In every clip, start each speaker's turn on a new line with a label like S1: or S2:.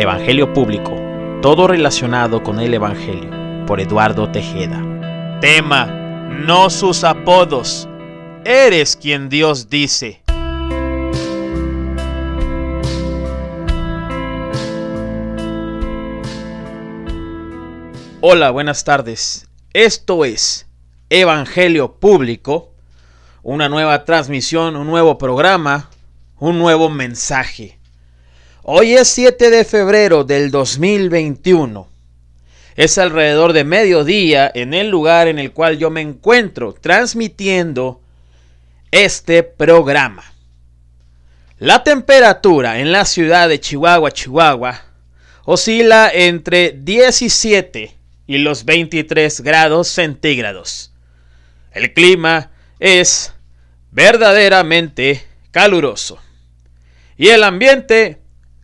S1: Evangelio Público, todo relacionado con el Evangelio, por Eduardo Tejeda. Tema, no sus apodos. Eres quien Dios dice. Hola, buenas tardes. Esto es Evangelio Público, una nueva transmisión, un nuevo programa, un nuevo mensaje. Hoy es 7 de febrero del 2021. Es alrededor de mediodía en el lugar en el cual yo me encuentro transmitiendo este programa. La temperatura en la ciudad de Chihuahua, Chihuahua, oscila entre 17 y los 23 grados centígrados. El clima es verdaderamente caluroso. Y el ambiente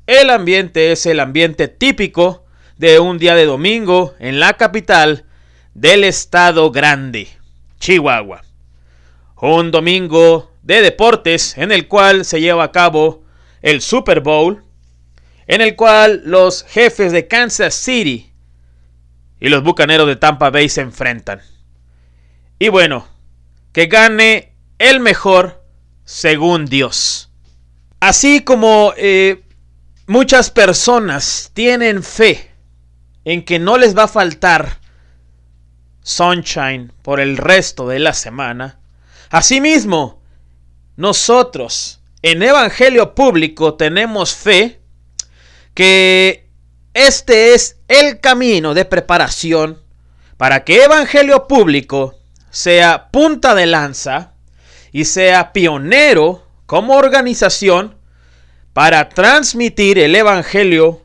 S1: el ambiente es el ambiente típico de un día de domingo en la capital del estado grande, Chihuahua. Un domingo de deportes en el cual se lleva a cabo el Super Bowl, en el cual los jefes de Kansas City y los bucaneros de Tampa Bay se enfrentan. Y bueno, que gane el mejor según Dios. Así como eh, Muchas personas tienen fe en que no les va a faltar sunshine por el resto de la semana. Asimismo, nosotros en Evangelio Público tenemos fe que este es el camino de preparación para que Evangelio Público sea punta de lanza y sea pionero como organización para transmitir el Evangelio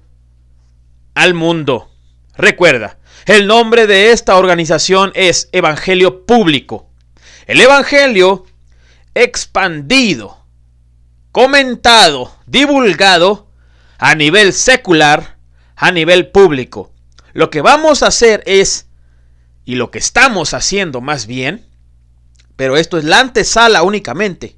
S1: al mundo. Recuerda, el nombre de esta organización es Evangelio Público. El Evangelio expandido, comentado, divulgado a nivel secular, a nivel público. Lo que vamos a hacer es, y lo que estamos haciendo más bien, pero esto es la antesala únicamente,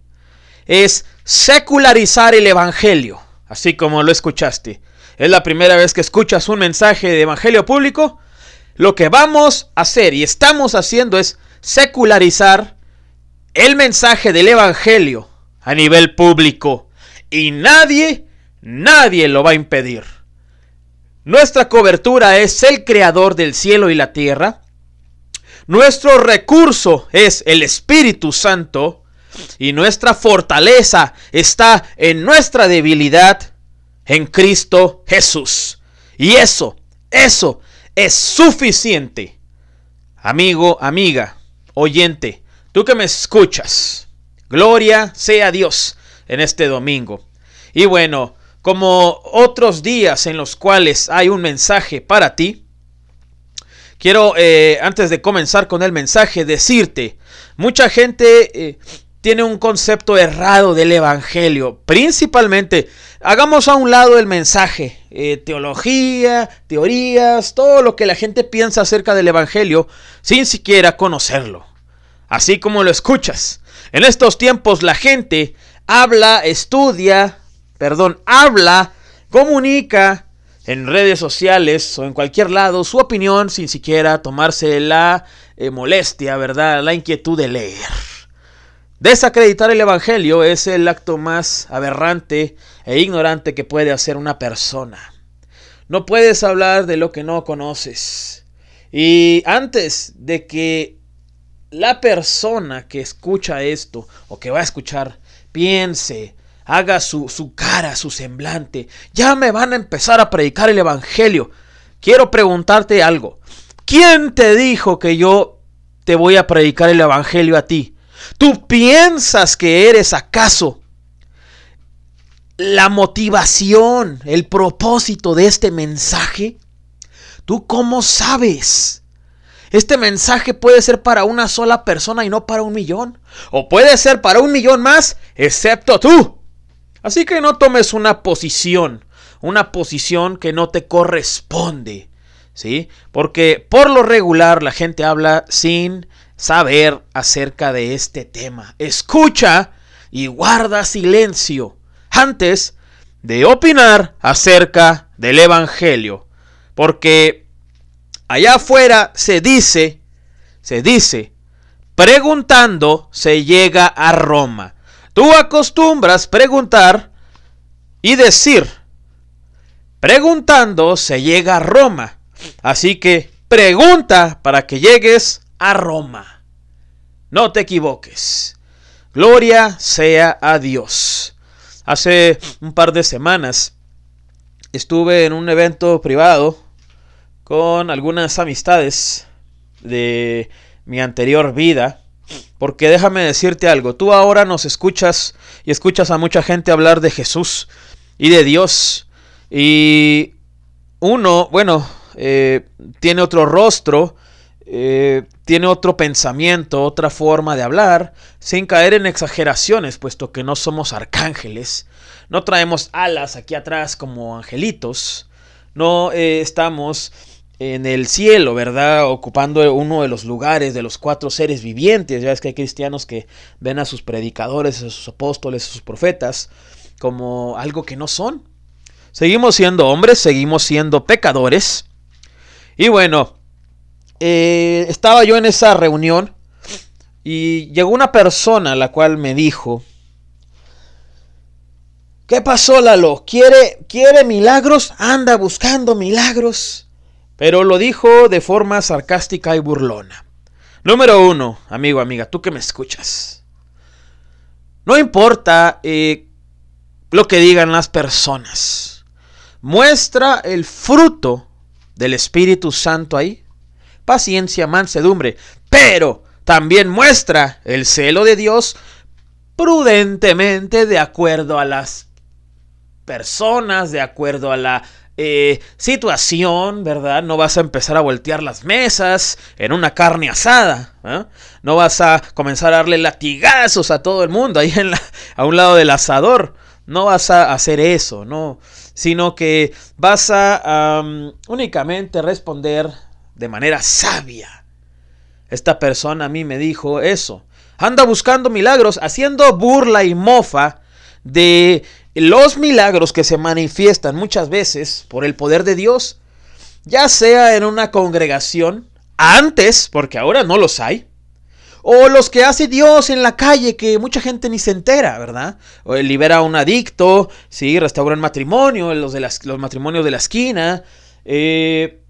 S1: es secularizar el Evangelio, así como lo escuchaste. Es la primera vez que escuchas un mensaje de Evangelio público. Lo que vamos a hacer y estamos haciendo es secularizar el mensaje del Evangelio a nivel público. Y nadie, nadie lo va a impedir. Nuestra cobertura es el creador del cielo y la tierra. Nuestro recurso es el Espíritu Santo. Y nuestra fortaleza está en nuestra debilidad en Cristo Jesús. Y eso, eso es suficiente. Amigo, amiga, oyente, tú que me escuchas, gloria sea Dios en este domingo. Y bueno, como otros días en los cuales hay un mensaje para ti, quiero, eh, antes de comenzar con el mensaje, decirte, mucha gente eh, tiene un concepto errado del Evangelio. Principalmente, hagamos a un lado el mensaje, eh, teología, teorías, todo lo que la gente piensa acerca del Evangelio sin siquiera conocerlo. Así como lo escuchas. En estos tiempos la gente habla, estudia, perdón, habla, comunica en redes sociales o en cualquier lado su opinión sin siquiera tomarse la eh, molestia, ¿verdad? La inquietud de leer. Desacreditar el Evangelio es el acto más aberrante e ignorante que puede hacer una persona. No puedes hablar de lo que no conoces. Y antes de que la persona que escucha esto o que va a escuchar piense, haga su, su cara, su semblante, ya me van a empezar a predicar el Evangelio. Quiero preguntarte algo. ¿Quién te dijo que yo te voy a predicar el Evangelio a ti? ¿Tú piensas que eres acaso la motivación, el propósito de este mensaje? ¿Tú cómo sabes? Este mensaje puede ser para una sola persona y no para un millón. O puede ser para un millón más, excepto tú. Así que no tomes una posición, una posición que no te corresponde. ¿Sí? Porque por lo regular la gente habla sin saber acerca de este tema. Escucha y guarda silencio antes de opinar acerca del Evangelio. Porque allá afuera se dice, se dice, preguntando se llega a Roma. Tú acostumbras preguntar y decir, preguntando se llega a Roma. Así que pregunta para que llegues a Roma. No te equivoques. Gloria sea a Dios. Hace un par de semanas estuve en un evento privado con algunas amistades de mi anterior vida. Porque déjame decirte algo, tú ahora nos escuchas y escuchas a mucha gente hablar de Jesús y de Dios. Y uno, bueno, eh, tiene otro rostro, eh, tiene otro pensamiento, otra forma de hablar, sin caer en exageraciones, puesto que no somos arcángeles, no traemos alas aquí atrás como angelitos, no eh, estamos en el cielo, ¿verdad? Ocupando uno de los lugares de los cuatro seres vivientes. Ya es que hay cristianos que ven a sus predicadores, a sus apóstoles, a sus profetas como algo que no son. Seguimos siendo hombres, seguimos siendo pecadores. Y bueno, eh, estaba yo en esa reunión y llegó una persona la cual me dijo, ¿qué pasó Lalo? ¿Quiere, quiere milagros? Anda buscando milagros. Pero lo dijo de forma sarcástica y burlona. Número uno, amigo, amiga, tú que me escuchas. No importa eh, lo que digan las personas. Muestra el fruto del Espíritu Santo ahí. Paciencia, mansedumbre. Pero también muestra el celo de Dios prudentemente de acuerdo a las personas, de acuerdo a la eh, situación, ¿verdad? No vas a empezar a voltear las mesas en una carne asada. ¿eh? No vas a comenzar a darle latigazos a todo el mundo ahí en a un lado del asador. No vas a hacer eso, no. Sino que vas a únicamente responder de manera sabia. Esta persona a mí me dijo eso. Anda buscando milagros, haciendo burla y mofa de los milagros que se manifiestan muchas veces por el poder de Dios, ya sea en una congregación, antes, porque ahora no los hay, o los que hace Dios en la calle que mucha gente ni se entera, ¿verdad? O libera a un adicto, sí, restaura un matrimonio, los, de los matrimonios de la esquina, eh,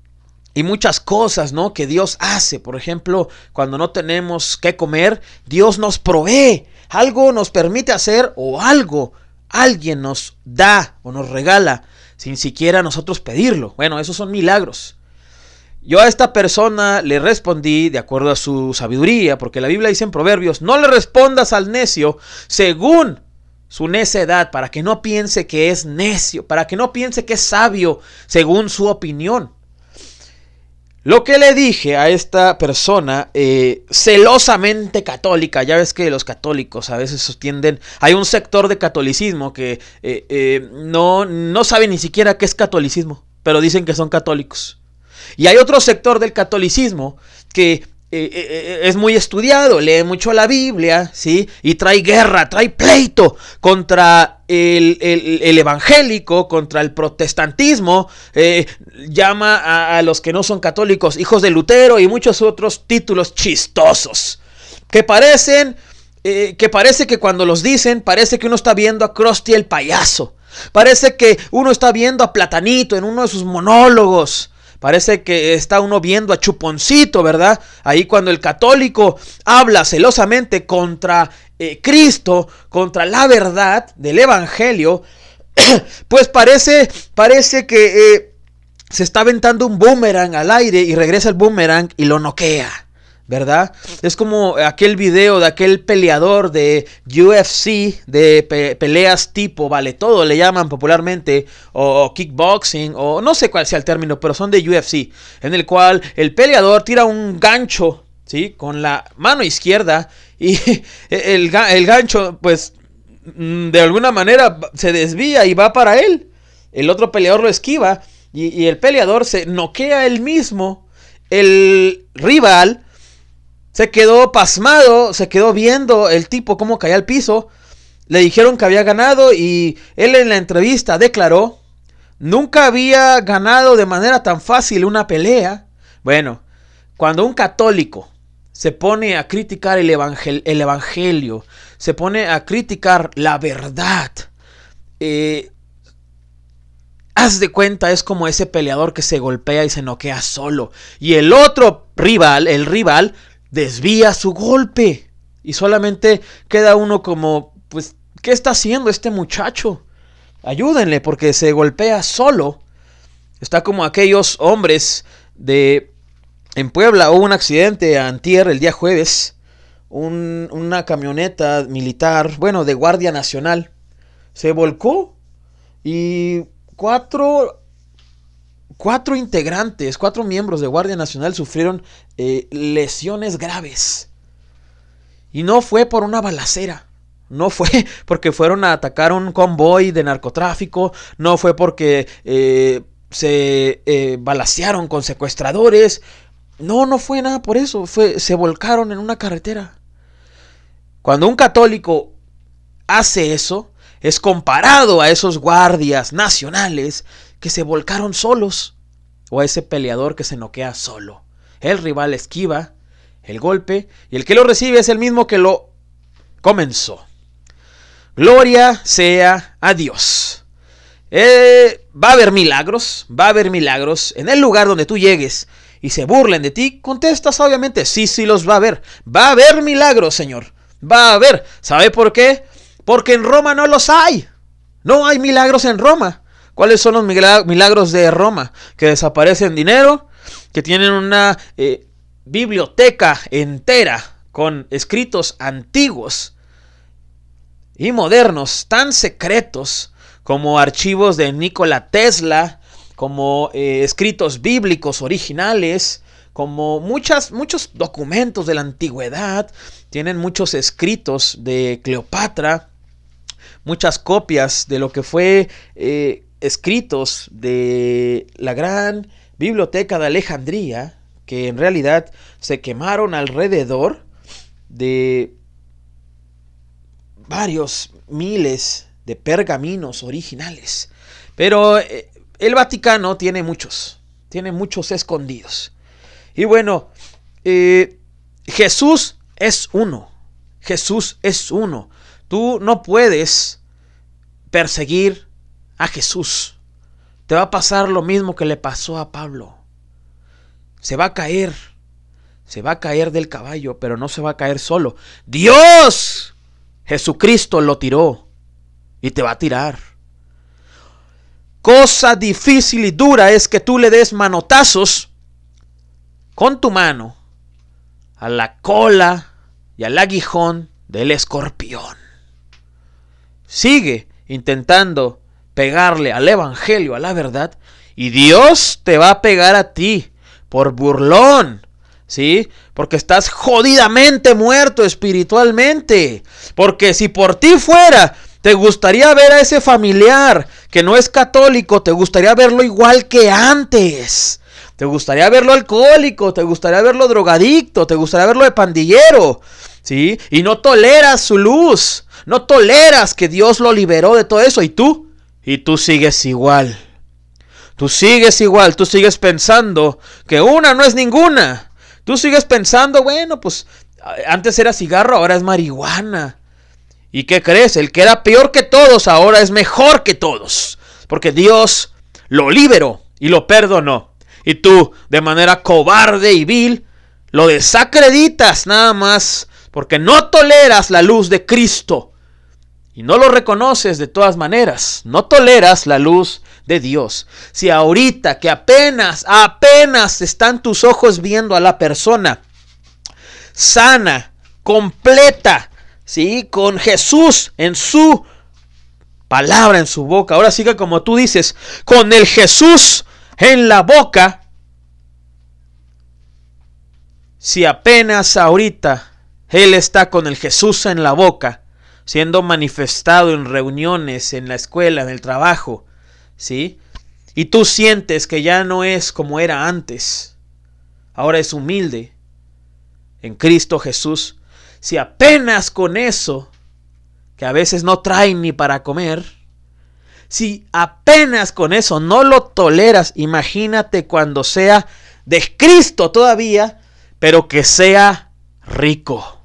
S1: y muchas cosas, ¿no? Que Dios hace. Por ejemplo, cuando no tenemos que comer, Dios nos provee. Algo nos permite hacer o algo alguien nos da o nos regala sin siquiera nosotros pedirlo. Bueno, esos son milagros. Yo a esta persona le respondí de acuerdo a su sabiduría, porque la Biblia dice en Proverbios, no le respondas al necio según su necedad, para que no piense que es necio, para que no piense que es sabio según su opinión. Lo que le dije a esta persona, eh, celosamente católica, ya ves que los católicos a veces sostienden, hay un sector de catolicismo que eh, eh, no, no sabe ni siquiera qué es catolicismo, pero dicen que son católicos. Y hay otro sector del catolicismo que es muy estudiado, lee mucho la Biblia, ¿sí? Y trae guerra, trae pleito contra el, evangélico, contra el protestantismo, llama a, los que no son católicos hijos de Lutero y muchos otros títulos chistosos, que parecen, que parece que cuando los dicen, parece que uno está viendo a Krusty el payaso. Parece que uno está viendo a Platanito en uno de sus monólogos. Parece que está uno viendo a Chuponcito, ¿verdad? Ahí cuando el católico habla celosamente contra eh, Cristo, contra la verdad del Evangelio, pues parece, parece que eh, se está aventando un boomerang al aire y regresa el boomerang y lo noquea. ¿verdad? Es como aquel video de aquel peleador de UFC, de peleas tipo, vale, todo le llaman popularmente, o, kickboxing, o no sé cuál sea el término, pero son de UFC, en el cual el peleador tira un gancho, ¿sí? Con la mano izquierda y el, gancho, pues, mm, de alguna manera se desvía y va para él. El otro peleador lo esquiva y, y el peleador se noquea él mismo. El rival se quedó pasmado, se quedó viendo el tipo cómo caía al piso. Le dijeron que había ganado y él en la entrevista declaró, nunca había ganado de manera tan fácil una pelea. Bueno, cuando un católico se pone a criticar el, el evangelio, se pone a criticar la verdad, eh, haz de cuenta, es como ese peleador que se golpea y se noquea solo. Y el otro rival, el rival, desvía su golpe. Y solamente queda uno como, pues, ¿qué está haciendo este muchacho? Ayúdenle porque se golpea solo. Está como aquellos hombres de... En Puebla hubo un accidente antier, el día jueves. una camioneta militar, bueno, de Guardia Nacional. Se volcó y cuatro, cuatro integrantes, cuatro miembros de Guardia Nacional sufrieron eh, lesiones graves. Y no fue por una balacera. No fue porque fueron a atacar un convoy de narcotráfico. No fue porque eh, se eh, balacearon con secuestradores. No, no fue nada por eso. Fue, se volcaron en una carretera. Cuando un católico hace eso, es comparado a esos guardias nacionales que se volcaron solos o a ese peleador que se noquea solo. El rival esquiva el golpe y el que lo recibe es el mismo que lo comenzó. Gloria sea a Dios. Eh, va a haber milagros, va a haber milagros en el lugar donde tú llegues y se burlen de ti. Contestas obviamente, sí, sí los va a haber. Va a haber milagros, Señor. Va a haber. ¿Sabe por qué? Porque en Roma no los hay. No hay milagros en Roma. ¿Cuáles son los milagros de Roma? Que desaparecen dinero, que tienen una eh, biblioteca entera con escritos antiguos y modernos, tan secretos como archivos de Nikola Tesla, como eh, escritos bíblicos originales, como muchas, muchos documentos de la antigüedad, tienen muchos escritos de Cleopatra, muchas copias de lo que fue eh, escritos de la gran biblioteca de Alejandría, que en realidad se quemaron alrededor de varios miles de pergaminos originales. Pero eh, el Vaticano tiene muchos, tiene muchos escondidos. Y bueno, eh, Jesús es uno, Jesús es uno. Tú no puedes perseguir a Jesús. Te va a pasar lo mismo que le pasó a Pablo. Se va a caer. Se va a caer del caballo, pero no se va a caer solo. Dios, Jesucristo lo tiró y te va a tirar. Cosa difícil y dura es que tú le des manotazos con tu mano a la cola y al aguijón del escorpión. Sigue intentando pegarle al Evangelio, a la verdad, y Dios te va a pegar a ti por burlón. ¿Sí? Porque estás jodidamente muerto espiritualmente. Porque si por ti fuera, te gustaría ver a ese familiar que no es católico, te gustaría verlo igual que antes. Te gustaría verlo alcohólico, te gustaría verlo drogadicto, te gustaría verlo de pandillero. ¿Sí? Y no toleras su luz. No toleras que Dios lo liberó de todo eso. ¿Y tú? Y tú sigues igual. Tú sigues igual. Tú sigues pensando que una no es ninguna. Tú sigues pensando, bueno, pues antes era cigarro, ahora es marihuana. ¿Y qué crees? El que era peor que todos ahora es mejor que todos. Porque Dios lo liberó y lo perdonó. Y tú, de manera cobarde y vil, lo desacreditas nada más porque no toleras la luz de Cristo y no lo reconoces de todas maneras, no toleras la luz de Dios. Si ahorita que apenas, apenas están tus ojos viendo a la persona sana, completa, ¿sí? Con Jesús en su palabra, en su boca. Ahora siga como tú dices, con el Jesús en la boca. Si apenas ahorita Él está con el Jesús en la boca, siendo manifestado en reuniones, en la escuela, en el trabajo, ¿sí? Y tú sientes que ya no es como era antes, ahora es humilde en Cristo Jesús. Si apenas con eso, que a veces no traen ni para comer, si apenas con eso no lo toleras, imagínate cuando sea de Cristo todavía, pero que sea rico.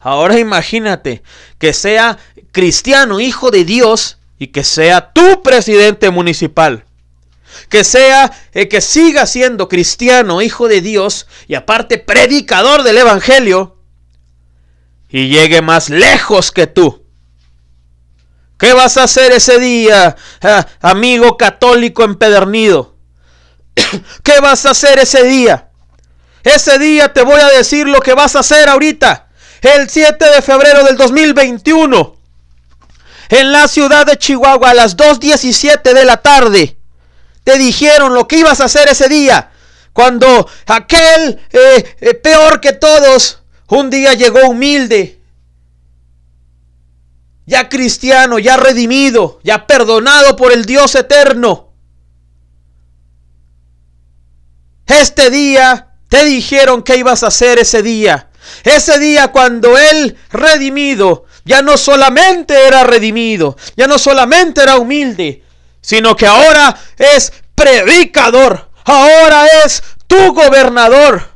S1: Ahora imagínate que sea cristiano, hijo de Dios, y que sea tu presidente municipal. Que sea, eh, que siga siendo cristiano, hijo de Dios, y aparte predicador del Evangelio, y llegue más lejos que tú. ¿Qué vas a hacer ese día, ah, amigo católico empedernido? ¿Qué vas a hacer ese día? Ese día te voy a decir lo que vas a hacer ahorita. El 7 de febrero del 2021. En la ciudad de Chihuahua a las 2.17 de la tarde. Te dijeron lo que ibas a hacer ese día. Cuando aquel eh, eh, peor que todos un día llegó humilde. Ya cristiano, ya redimido, ya perdonado por el Dios eterno. Este día te dijeron que ibas a hacer ese día. Ese día cuando Él redimido ya no solamente era redimido, ya no solamente era humilde, sino que ahora es predicador, ahora es tu gobernador,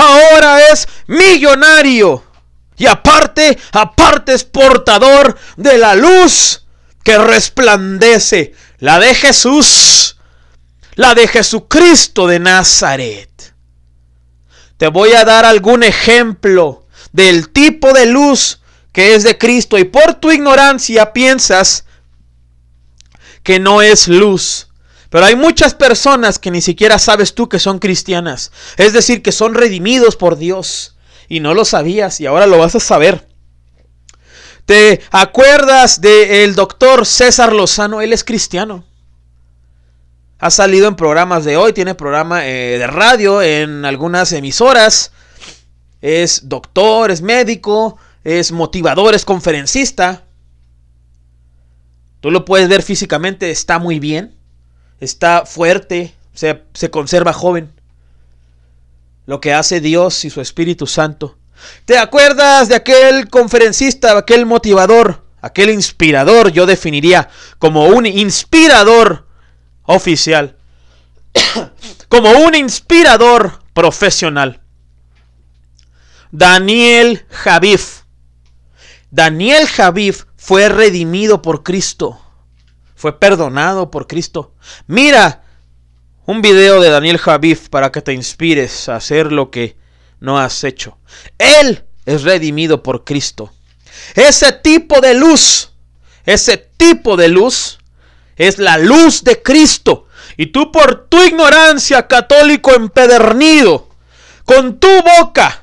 S1: ahora es millonario y aparte, aparte es portador de la luz que resplandece, la de Jesús la de Jesucristo de Nazaret. Te voy a dar algún ejemplo del tipo de luz que es de Cristo y por tu ignorancia piensas que no es luz. Pero hay muchas personas que ni siquiera sabes tú que son cristianas. Es decir, que son redimidos por Dios. Y no lo sabías y ahora lo vas a saber. ¿Te acuerdas del doctor César Lozano? Él es cristiano. Ha salido en programas de hoy, tiene programa eh, de radio en algunas emisoras. Es doctor, es médico, es motivador, es conferencista. Tú lo puedes ver físicamente, está muy bien. Está fuerte, se, se conserva joven. Lo que hace Dios y su Espíritu Santo. ¿Te acuerdas de aquel conferencista, aquel motivador, aquel inspirador? Yo definiría como un inspirador oficial, como un inspirador profesional. Daniel Javif. Daniel Javif fue redimido por Cristo. Fue perdonado por Cristo. Mira un video de Daniel Javif para que te inspires a hacer lo que no has hecho. Él es redimido por Cristo. Ese tipo de luz, ese tipo de luz es la luz de Cristo. Y tú por tu ignorancia católico empedernido, con tu boca,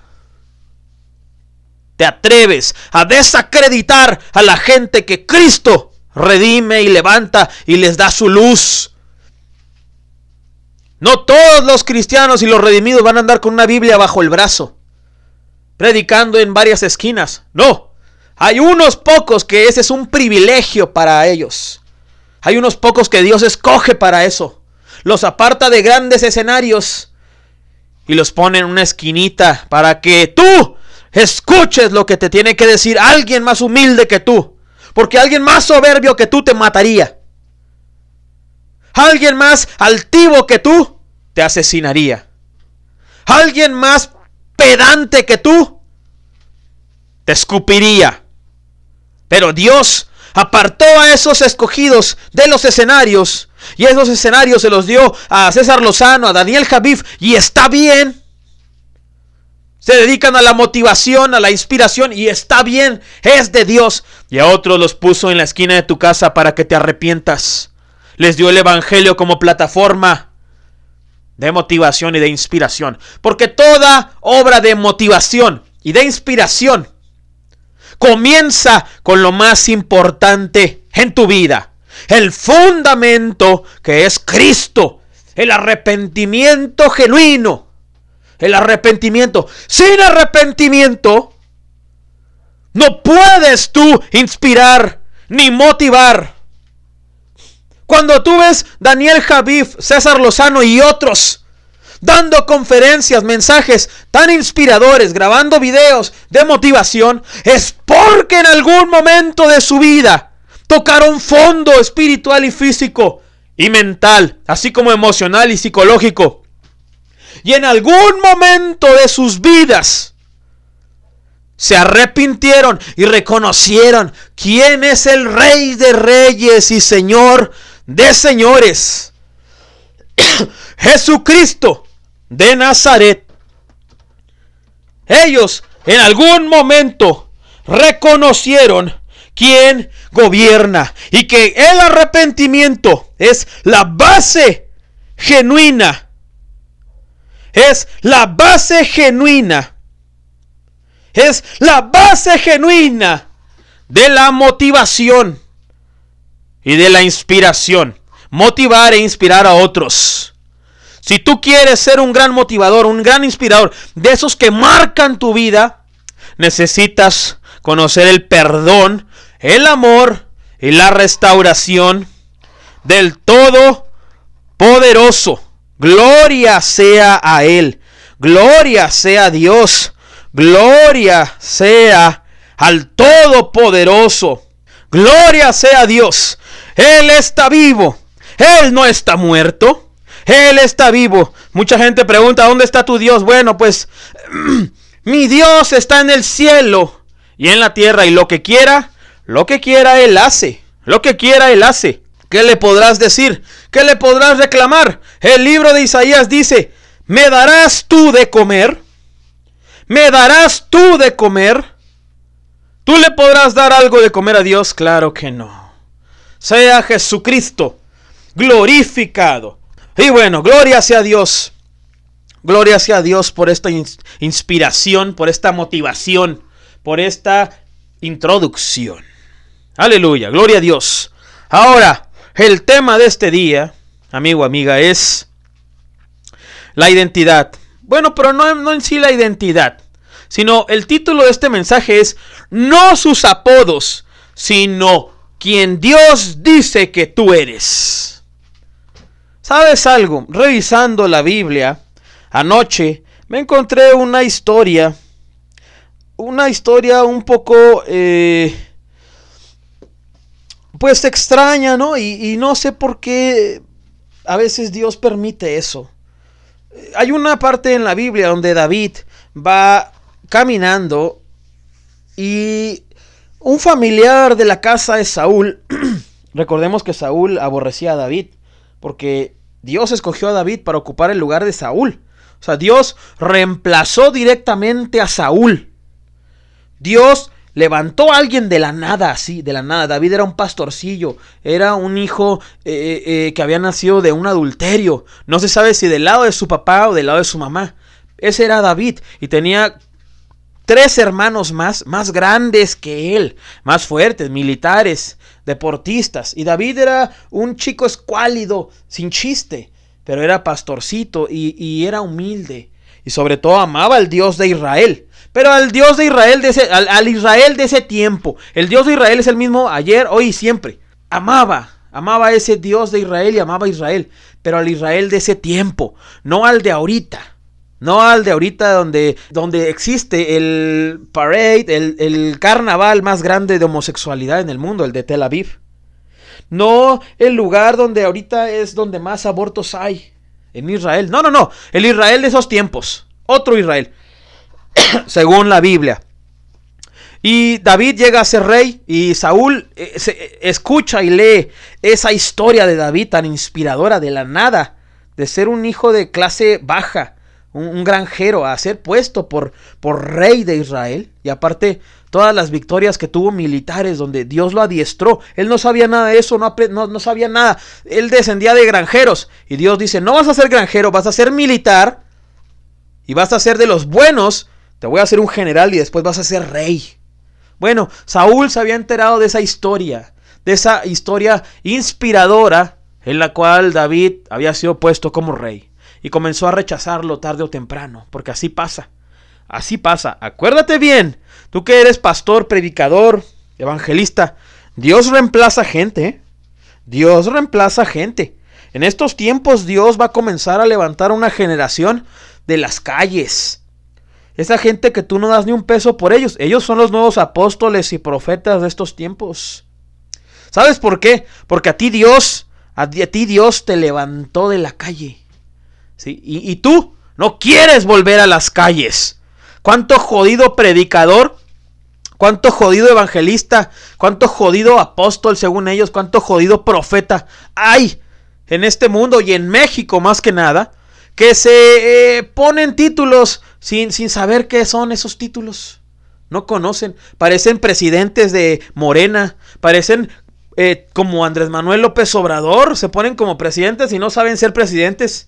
S1: te atreves a desacreditar a la gente que Cristo redime y levanta y les da su luz. No todos los cristianos y los redimidos van a andar con una Biblia bajo el brazo, predicando en varias esquinas. No, hay unos pocos que ese es un privilegio para ellos. Hay unos pocos que Dios escoge para eso. Los aparta de grandes escenarios y los pone en una esquinita para que tú escuches lo que te tiene que decir alguien más humilde que tú. Porque alguien más soberbio que tú te mataría. Alguien más altivo que tú te asesinaría. Alguien más pedante que tú te escupiría. Pero Dios apartó a esos escogidos de los escenarios y esos escenarios se los dio a César Lozano, a Daniel Javif y está bien. Se dedican a la motivación, a la inspiración y está bien, es de Dios. Y a otros los puso en la esquina de tu casa para que te arrepientas. Les dio el Evangelio como plataforma de motivación y de inspiración. Porque toda obra de motivación y de inspiración Comienza con lo más importante en tu vida. El fundamento que es Cristo. El arrepentimiento genuino. El arrepentimiento. Sin arrepentimiento, no puedes tú inspirar ni motivar. Cuando tú ves Daniel Javif, César Lozano y otros dando conferencias, mensajes tan inspiradores, grabando videos de motivación, es porque en algún momento de su vida tocaron fondo espiritual y físico y mental, así como emocional y psicológico. Y en algún momento de sus vidas se arrepintieron y reconocieron quién es el rey de reyes y señor de señores. Jesucristo de Nazaret. Ellos en algún momento reconocieron quién gobierna y que el arrepentimiento es la base genuina. Es la base genuina. Es la base genuina de la motivación y de la inspiración. Motivar e inspirar a otros. Si tú quieres ser un gran motivador, un gran inspirador, de esos que marcan tu vida, necesitas conocer el perdón, el amor y la restauración del todo poderoso. Gloria sea a Él. Gloria sea Dios. Gloria sea al Todopoderoso. Gloria sea Dios. Él está vivo. Él no está muerto. Él está vivo. Mucha gente pregunta, ¿dónde está tu Dios? Bueno, pues mi Dios está en el cielo y en la tierra y lo que quiera, lo que quiera Él hace. Lo que quiera Él hace. ¿Qué le podrás decir? ¿Qué le podrás reclamar? El libro de Isaías dice, ¿me darás tú de comer? ¿Me darás tú de comer? ¿Tú le podrás dar algo de comer a Dios? Claro que no. Sea Jesucristo glorificado y bueno, gloria sea Dios. Gloria sea Dios por esta inspiración, por esta motivación, por esta introducción. Aleluya, gloria a Dios. Ahora, el tema de este día, amigo, amiga, es la identidad. Bueno, pero no, en sí la identidad, sino el título de este mensaje es no sus apodos, sino quien Dios dice que tú eres. ¿Sabes algo? Revisando la Biblia anoche me encontré una historia, una historia un poco, eh, pues extraña, ¿no? Y, y no sé por qué a veces Dios permite eso. Hay una parte en la Biblia donde David va caminando y un familiar de la casa de Saúl, recordemos que Saúl aborrecía a David, porque Dios escogió a David para ocupar el lugar de Saúl. O sea, Dios reemplazó directamente a Saúl. Dios levantó a alguien de la nada, así, de la nada. David era un pastorcillo, era un hijo eh, eh, eh, que había nacido de un adulterio. No se sabe si del lado de su papá o del lado de su mamá. Ese era David y tenía tres hermanos más, más grandes que él, más fuertes, militares, deportistas. Y David era un chico escuálido, sin chiste, pero era pastorcito y, era humilde. Y sobre todo amaba al Dios de Israel. Pero al Dios de Israel, de ese, al, Israel de ese tiempo. El Dios de Israel es el mismo ayer, hoy y siempre. Amaba, amaba a ese Dios de Israel y amaba a Israel. Pero al Israel de ese tiempo, no al de ahorita. No al de ahorita donde, donde existe el parade, el, carnaval más grande de homosexualidad en el mundo, el de Tel Aviv. No el lugar donde ahorita es donde más abortos hay, en Israel. No, no, no, el Israel de esos tiempos. Otro Israel, según la Biblia. Y David llega a ser rey y Saúl eh, se, escucha y lee esa historia de David tan inspiradora de la nada, de ser un hijo de clase baja un, granjero, a ser puesto por, por rey de Israel. Y aparte, todas las victorias que tuvo militares donde Dios lo adiestró. Él no sabía nada de eso, no, no, no sabía nada. Él descendía de granjeros. Y Dios dice, no vas a ser granjero, vas a ser militar. Y vas a ser de los buenos. Te voy a hacer un general y después vas a ser rey. Bueno, Saúl se había enterado de esa historia, de esa historia inspiradora en la cual David había sido puesto como rey y comenzó a rechazarlo tarde o temprano, porque así pasa. Así pasa. Acuérdate bien, tú que eres pastor, predicador, evangelista, Dios reemplaza gente. ¿eh? Dios reemplaza gente. En estos tiempos Dios va a comenzar a levantar una generación de las calles. Esa gente que tú no das ni un peso por ellos. Ellos son los nuevos apóstoles y profetas de estos tiempos. ¿Sabes por qué? Porque a ti Dios, a ti Dios te levantó de la calle. ¿sí? Y, y tú no quieres volver a las calles. ¿Cuánto jodido predicador? ¿Cuánto jodido evangelista? ¿Cuánto jodido apóstol según ellos? ¿Cuánto jodido profeta hay en este mundo y en México más que nada? Que se eh, ponen títulos sin, sin saber qué son esos títulos. No conocen. Parecen presidentes de Morena. Parecen eh, como Andrés Manuel López Obrador. Se ponen como presidentes y no saben ser presidentes.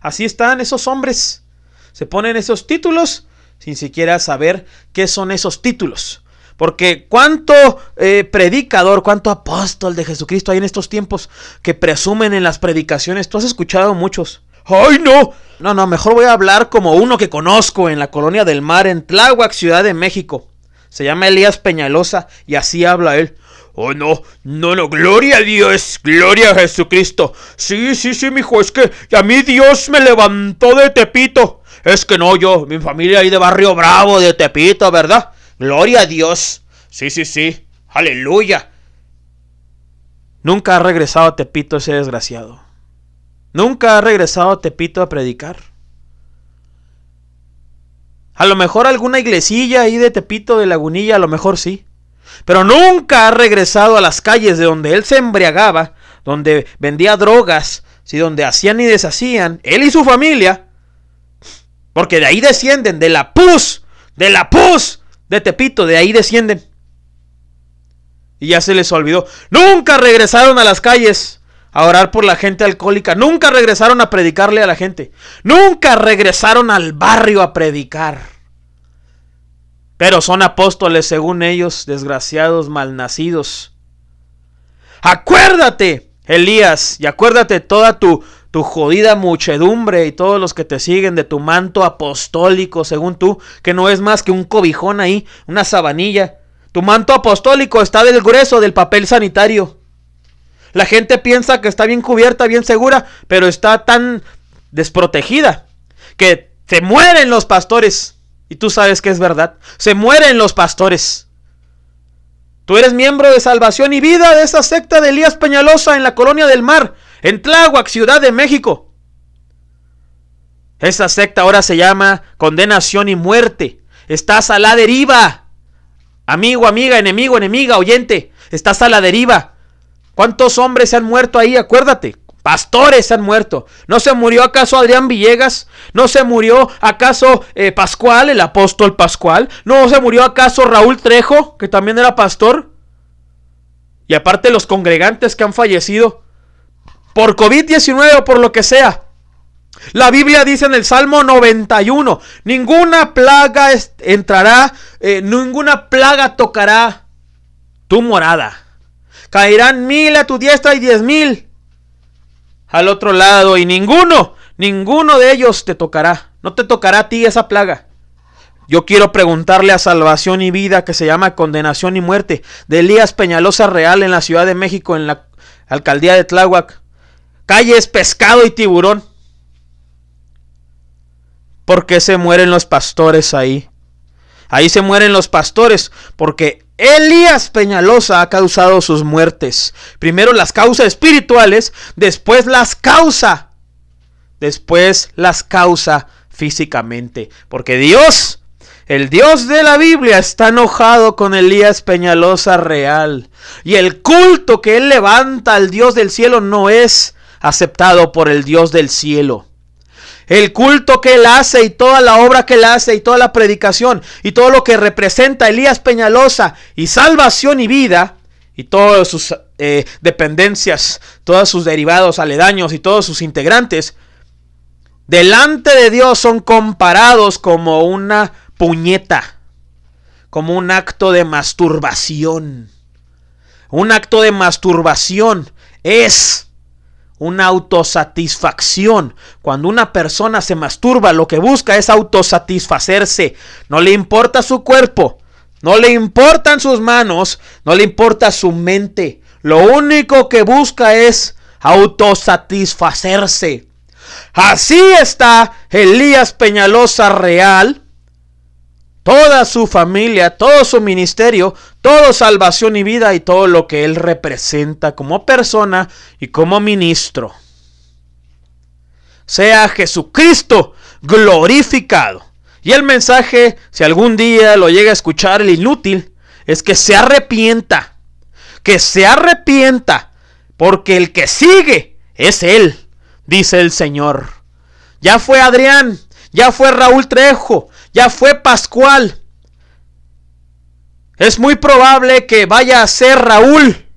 S1: Así están esos hombres. Se ponen esos títulos sin siquiera saber qué son esos títulos. Porque cuánto eh, predicador, cuánto apóstol de Jesucristo hay en estos tiempos que presumen en las predicaciones. Tú has escuchado muchos. ¡Ay, no! No, no, mejor voy a hablar como uno que conozco en la colonia del mar, en Tláhuac, Ciudad de México. Se llama Elías Peñalosa y así habla él. Oh, no, no, no, gloria a Dios, gloria a Jesucristo. Sí, sí, sí, mijo, es que a mí Dios me levantó de Tepito. Es que no, yo, mi familia ahí de Barrio Bravo, de Tepito, ¿verdad? Gloria a Dios. Sí, sí, sí. Aleluya. Nunca ha regresado a Tepito ese desgraciado. Nunca ha regresado a Tepito a predicar. A lo mejor alguna iglesilla ahí de Tepito de Lagunilla, a lo mejor sí. Pero nunca ha regresado a las calles de donde él se embriagaba, donde vendía drogas, si donde hacían y deshacían, él y su familia. Porque de ahí descienden, de la pus, de la pus de Tepito, de ahí descienden. Y ya se les olvidó. Nunca regresaron a las calles a orar por la gente alcohólica. Nunca regresaron a predicarle a la gente. Nunca regresaron al barrio a predicar. Pero son apóstoles según ellos, desgraciados, malnacidos. Acuérdate, Elías, y acuérdate toda tu, tu jodida muchedumbre y todos los que te siguen de tu manto apostólico, según tú, que no es más que un cobijón ahí, una sabanilla. Tu manto apostólico está del grueso del papel sanitario. La gente piensa que está bien cubierta, bien segura, pero está tan desprotegida que se mueren los pastores. Y tú sabes que es verdad. Se mueren los pastores. Tú eres miembro de Salvación y Vida de esa secta de Elías Peñalosa en la Colonia del Mar en Tláhuac, Ciudad de México. Esa secta ahora se llama condenación y muerte. Estás a la deriva. Amigo, amiga, enemigo, enemiga, oyente. Estás a la deriva. ¿Cuántos hombres se han muerto ahí? Acuérdate. Pastores se han muerto. ¿No se murió acaso Adrián Villegas? ¿No se murió acaso eh, Pascual, el apóstol Pascual? ¿No se murió acaso Raúl Trejo, que también era pastor? Y aparte los congregantes que han fallecido por COVID-19 o por lo que sea. La Biblia dice en el Salmo 91, ninguna plaga entrará, eh, ninguna plaga tocará tu morada. Caerán mil a tu diestra y diez mil al otro lado y ninguno, ninguno de ellos te tocará. No te tocará a ti esa plaga. Yo quiero preguntarle a Salvación y Vida, que se llama Condenación y Muerte, de Elías Peñalosa Real en la Ciudad de México, en la alcaldía de Tláhuac calles, pescado y tiburón. ¿Por qué se mueren los pastores ahí? Ahí se mueren los pastores porque Elías Peñalosa ha causado sus muertes. Primero las causas espirituales, después las causa. Después las causa físicamente. Porque Dios, el Dios de la Biblia, está enojado con Elías Peñalosa real. Y el culto que él levanta al Dios del cielo no es aceptado por el Dios del cielo. El culto que él hace y toda la obra que él hace y toda la predicación y todo lo que representa Elías Peñalosa y salvación y vida y todas sus eh, dependencias, todos sus derivados aledaños y todos sus integrantes, delante de Dios son comparados como una puñeta, como un acto de masturbación. Un acto de masturbación es una autosatisfacción. Cuando una persona se masturba, lo que busca es autosatisfacerse. No le importa su cuerpo, no le importan sus manos, no le importa su mente. Lo único que busca es autosatisfacerse. Así está Elías Peñalosa Real toda su familia, todo su ministerio, todo salvación y vida y todo lo que él representa como persona y como ministro. Sea Jesucristo glorificado. Y el mensaje, si algún día lo llega a escuchar el inútil, es que se arrepienta. Que se arrepienta. Porque el que sigue es Él, dice el Señor. Ya fue Adrián, ya fue Raúl Trejo, ya fue Pascual. Es muy probable que vaya a ser Raúl.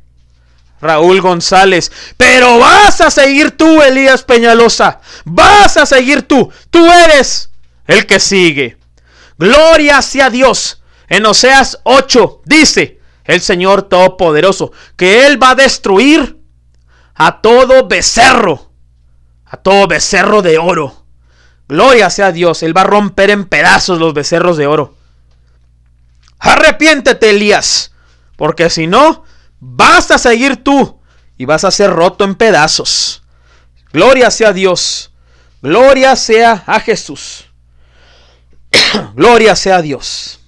S1: Raúl González. Pero vas a seguir tú, Elías Peñalosa. Vas a seguir tú. Tú eres el que sigue. Gloria sea Dios. En Oseas 8 dice el Señor Todopoderoso que Él va a destruir a todo becerro. A todo becerro de oro. Gloria sea Dios. Él va a romper en pedazos los becerros de oro. Arrepiéntete, Elías. Porque si no, vas a seguir tú y vas a ser roto en pedazos. Gloria sea Dios. Gloria sea a Jesús. Gloria sea Dios.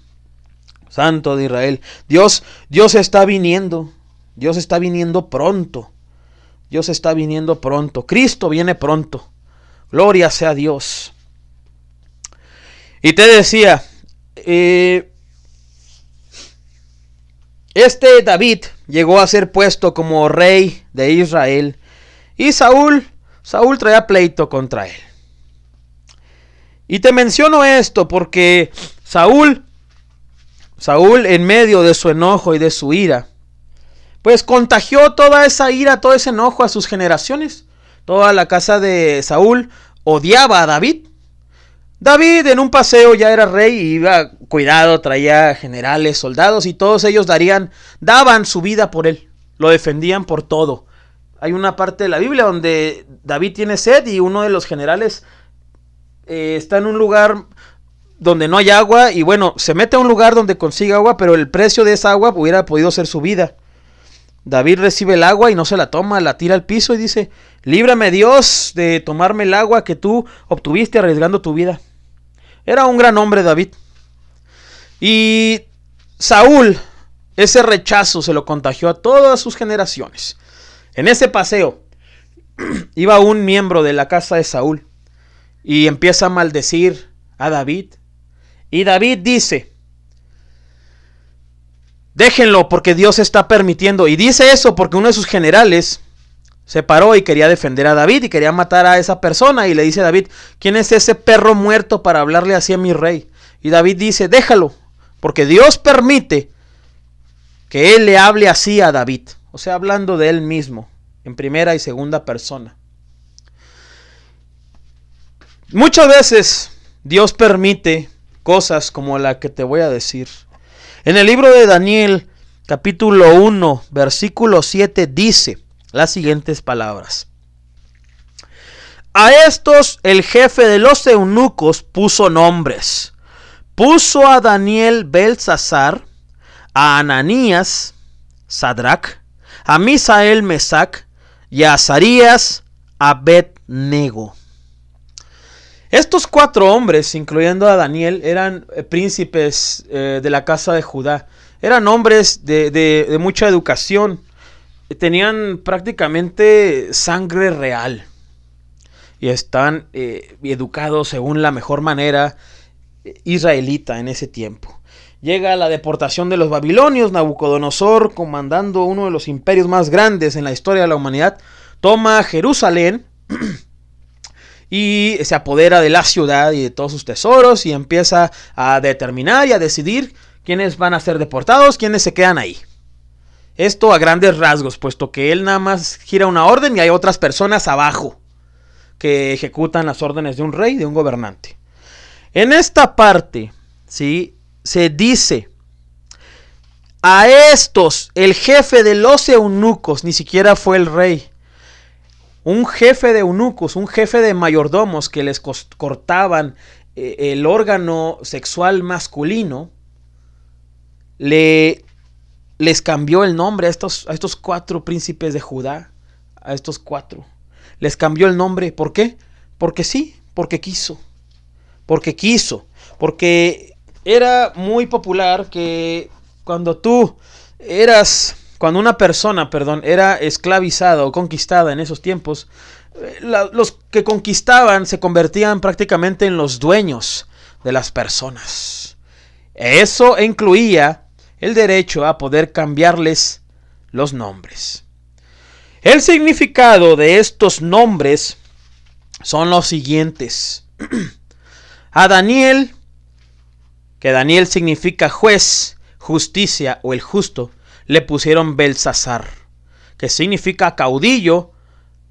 S1: Santo de Israel. Dios, Dios está viniendo. Dios está viniendo pronto. Dios está viniendo pronto. Cristo viene pronto. Gloria sea Dios. Y te decía, eh, este David llegó a ser puesto como rey de Israel y Saúl, Saúl traía pleito contra él. Y te menciono esto porque Saúl, Saúl en medio de su enojo y de su ira, pues contagió toda esa ira, todo ese enojo a sus generaciones. Toda la casa de Saúl odiaba a David. David en un paseo ya era rey y iba cuidado, traía generales, soldados y todos ellos darían, daban su vida por él, lo defendían por todo. Hay una parte de la Biblia donde David tiene sed y uno de los generales eh, está en un lugar donde no hay agua y bueno, se mete a un lugar donde consigue agua, pero el precio de esa agua hubiera podido ser su vida. David recibe el agua y no se la toma, la tira al piso y dice, líbrame Dios de tomarme el agua que tú obtuviste arriesgando tu vida. Era un gran hombre David. Y Saúl, ese rechazo se lo contagió a todas sus generaciones. En ese paseo iba un miembro de la casa de Saúl y empieza a maldecir a David. Y David dice, déjenlo porque Dios está permitiendo. Y dice eso porque uno de sus generales se paró y quería defender a David y quería matar a esa persona. Y le dice a David, ¿quién es ese perro muerto para hablarle así a mi rey? Y David dice, déjalo, porque Dios permite que él le hable así a David. O sea, hablando de él mismo, en primera y segunda persona. Muchas veces Dios permite cosas como la que te voy a decir. En el libro de Daniel, capítulo 1, versículo 7, dice, las siguientes palabras. A estos el jefe de los eunucos puso nombres. Puso a Daniel Belsasar, a Ananías, Sadrach, a Misael Mesac y a Azarías Abednego. Estos cuatro hombres, incluyendo a Daniel, eran eh, príncipes eh, de la casa de Judá. Eran hombres de mucha educación, tenían prácticamente sangre real y están eh, educados según la mejor manera eh, israelita en ese tiempo. Llega la deportación de los babilonios, Nabucodonosor, comandando uno de los imperios más grandes en la historia de la humanidad, toma Jerusalén y se apodera de la ciudad y de todos sus tesoros y empieza a determinar y a decidir quiénes van a ser deportados, quiénes se quedan ahí. Esto a grandes rasgos, puesto que él nada más gira una orden y hay otras personas abajo que ejecutan las órdenes de un rey, de un gobernante. En esta parte, ¿sí? Se dice, a estos, el jefe de los eunucos, ni siquiera fue el rey. Un jefe de eunucos, un jefe de mayordomos que les cortaban eh, el órgano sexual masculino, le les cambió el nombre a estos, a estos cuatro príncipes de Judá, a estos cuatro. Les cambió el nombre. ¿Por qué? Porque sí, porque quiso. Porque quiso. Porque era muy popular que cuando tú eras, cuando una persona, perdón, era esclavizada o conquistada en esos tiempos, eh, los que conquistaban se convertían prácticamente en los dueños de las personas. Eso incluía el derecho a poder cambiarles los nombres. El significado de estos nombres son los siguientes. a Daniel, que Daniel significa juez, justicia o el justo, le pusieron Belsasar, que significa caudillo,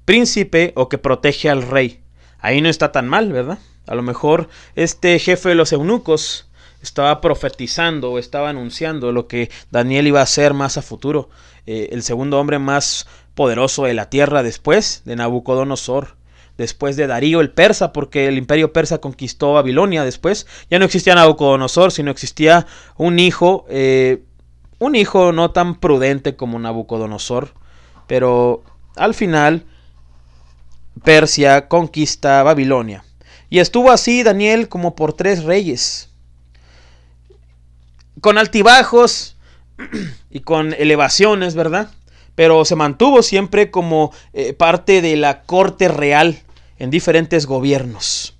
S1: príncipe o que protege al rey. Ahí no está tan mal, ¿verdad? A lo mejor este jefe de los eunucos estaba profetizando o estaba anunciando lo que Daniel iba a hacer más a futuro, eh, el segundo hombre más poderoso de la tierra después de Nabucodonosor, después de Darío el persa, porque el imperio persa conquistó Babilonia después, ya no existía Nabucodonosor, sino existía un hijo, eh, un hijo no tan prudente como Nabucodonosor, pero al final Persia conquista Babilonia. Y estuvo así Daniel como por tres reyes. Con altibajos y con elevaciones, ¿verdad? Pero se mantuvo siempre como eh, parte de la corte real en diferentes gobiernos.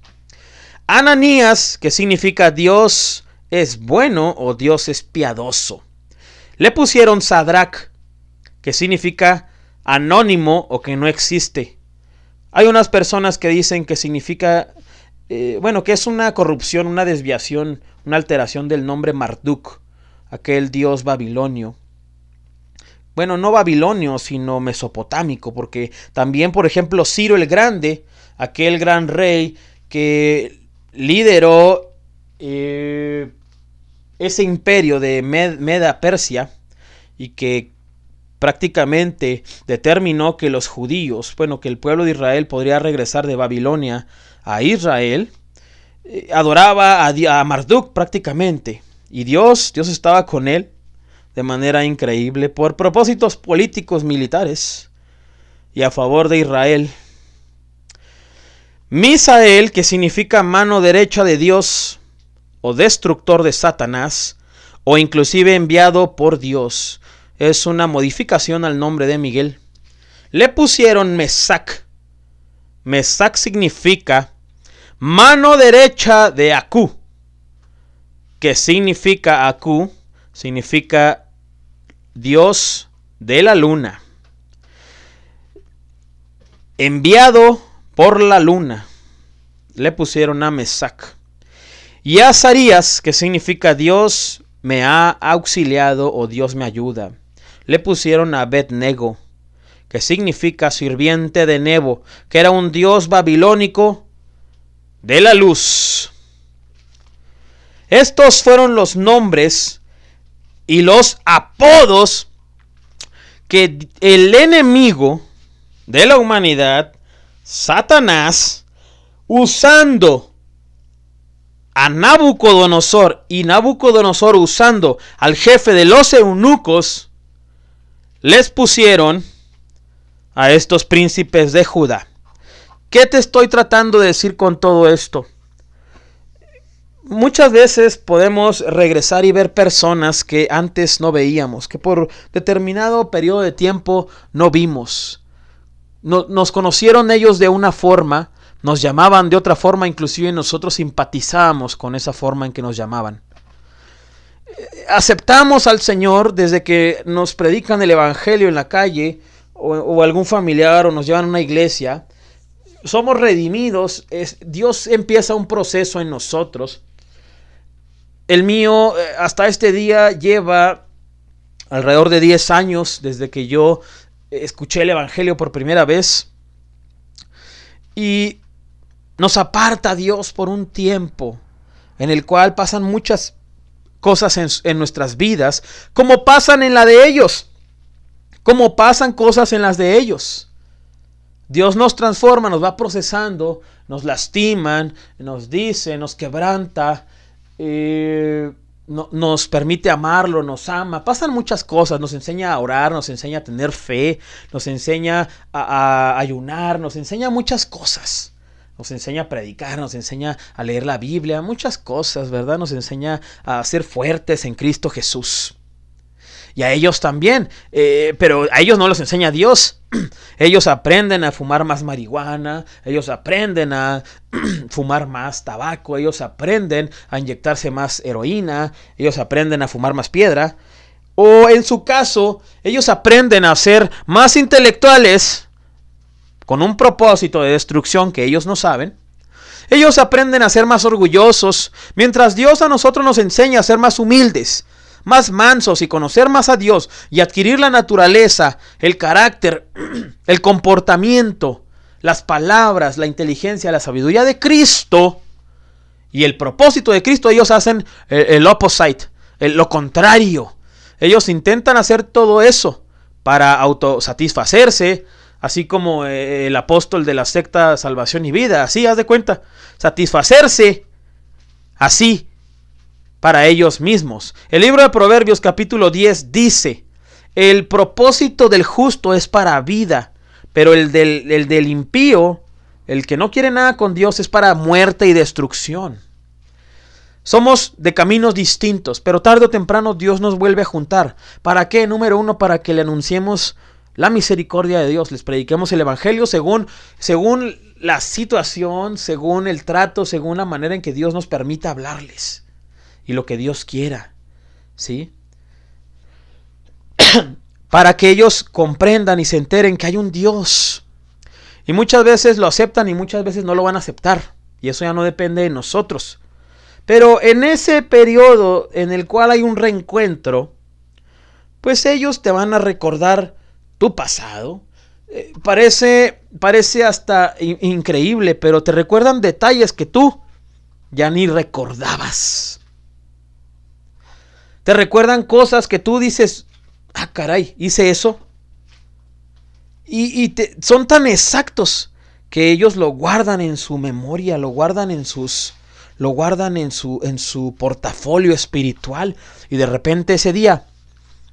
S1: Ananías, que significa Dios es bueno o Dios es piadoso. Le pusieron Sadrach, que significa anónimo o que no existe. Hay unas personas que dicen que significa, eh, bueno, que es una corrupción, una desviación, una alteración del nombre Marduk, aquel dios babilonio. Bueno, no babilonio, sino mesopotámico, porque también, por ejemplo, Ciro el Grande, aquel gran rey que lideró eh, ese imperio de Meda Persia y que prácticamente determinó que los judíos, bueno, que el pueblo de Israel podría regresar de Babilonia a Israel, eh, adoraba a, Marduk prácticamente. Y Dios, Dios estaba con él de manera increíble por propósitos políticos militares y a favor de Israel. Misael, que significa mano derecha de Dios o destructor de Satanás, o inclusive enviado por Dios, es una modificación al nombre de Miguel. Le pusieron Mesac. Mesac significa mano derecha de Aku. Que significa Aku? Significa Dios de la luna. Enviado por la luna. Le pusieron a Mesac. Y a Azarías, que significa Dios me ha auxiliado o Dios me ayuda le pusieron a Abednego, que significa sirviente de Nebo, que era un dios babilónico de la luz. Estos fueron los nombres y los apodos que el enemigo de la humanidad, Satanás, usando a Nabucodonosor y Nabucodonosor usando al jefe de los eunucos, les pusieron a estos príncipes de Judá. ¿Qué te estoy tratando de decir con todo esto? Muchas veces podemos regresar y ver personas que antes no veíamos, que por determinado periodo de tiempo no vimos. nos conocieron ellos de una forma, nos llamaban de otra forma, inclusive nosotros simpatizábamos con esa forma en que nos llamaban aceptamos al Señor desde que nos predican el Evangelio en la calle o, algún familiar o nos llevan a una iglesia. Somos redimidos, Dios empieza un proceso en nosotros. El mío eh, hasta este día lleva alrededor de 10 años desde que yo escuché el Evangelio por primera vez. Y nos aparta Dios por un tiempo en el cual pasan muchas cosas en, nuestras vidas, como pasan en la de ellos, como pasan cosas en las de ellos. Dios nos transforma, nos va procesando, nos lastiman, nos dice, nos quebranta, eh, nos permite amarlo, nos ama. Pasan muchas cosas, nos enseña a orar, nos enseña a tener fe, nos enseña a ayunar, nos enseña muchas cosas. nos enseña a predicar, nos enseña a leer la Biblia, muchas cosas, ¿verdad? Nos enseña a ser fuertes en Cristo Jesús. Y a ellos también, eh, pero a ellos no los enseña Dios. Ellos aprenden a fumar más marihuana, ellos aprenden a fumar más tabaco, ellos aprenden a inyectarse más heroína, ellos aprenden a fumar más piedra. O en su caso, ellos aprenden a ser más intelectuales con un propósito de destrucción que ellos no saben. Ellos aprenden a ser más orgullosos, mientras Dios a nosotros nos enseña a ser más humildes, más mansos y conocer más a Dios y adquirir la naturaleza, el carácter, el comportamiento, las palabras, la inteligencia, la sabiduría de Cristo y el propósito de Cristo, ellos hacen el, opposite, lo contrario. Ellos intentan hacer todo eso para autosatisfacerse, así como eh, el apóstol de la secta Salvación y Vida, así haz de cuenta, satisfacerse así para ellos mismos. El libro de Proverbios capítulo 10 dice, el propósito del justo es para vida, pero el del, el del impío, el que no quiere nada con Dios, es para muerte y destrucción. Somos de caminos distintos, pero tarde o temprano Dios nos vuelve a juntar. ¿Para qué? Número uno, para que le anunciemos la misericordia de Dios, les prediquemos el Evangelio según, según la situación, según el trato, según la manera en que Dios nos permita hablarles y lo que Dios quiera. ¿Sí? Para que ellos comprendan y se enteren que hay un Dios. Y muchas veces lo aceptan y muchas veces no lo van a aceptar. Y eso ya no depende de nosotros. Pero en ese periodo en el cual hay un reencuentro, pues ellos te van a recordar tu pasado. Eh, parece, parece hasta increíble, pero te recuerdan detalles que tú ya ni recordabas. Te recuerdan cosas que tú dices, ah, caray, hice eso. Y, son tan exactos que ellos lo guardan en su memoria, lo guardan en sus, lo guardan en su, en su portafolio espiritual. Y de repente ese día,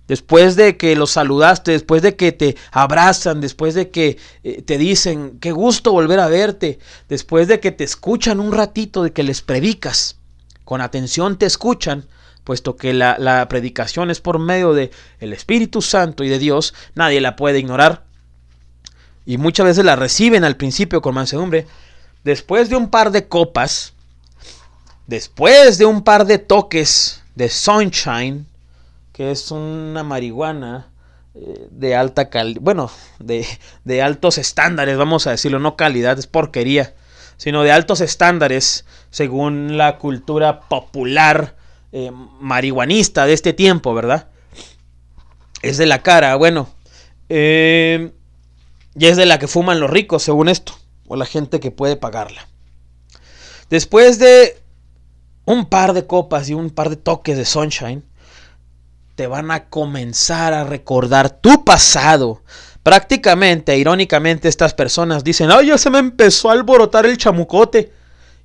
S1: después de que los saludaste, después de que te abrazan, después de que eh, te dicen, qué gusto volver a verte, después de que te escuchan un ratito, de que les predicas, con atención te escuchan, puesto que la, la predicación es por medio de el Espíritu Santo y de Dios, nadie la puede ignorar. Y muchas veces la reciben al principio con mansedumbre. Después de un par de copas, Después de un par de toques de Sunshine, que es una marihuana eh, de alta calidad, bueno, de, altos estándares, vamos a decirlo, no calidad, es porquería, sino de altos estándares según la cultura popular eh, marihuanista de este tiempo, ¿verdad? Es de la cara, bueno, eh, y es de la que fuman los ricos, según esto, o la gente que puede pagarla. Después de un par de copas y un par de toques de sunshine, te van a comenzar a recordar tu pasado. Prácticamente, irónicamente, estas personas dicen, ay, ya se me empezó a alborotar el chamucote.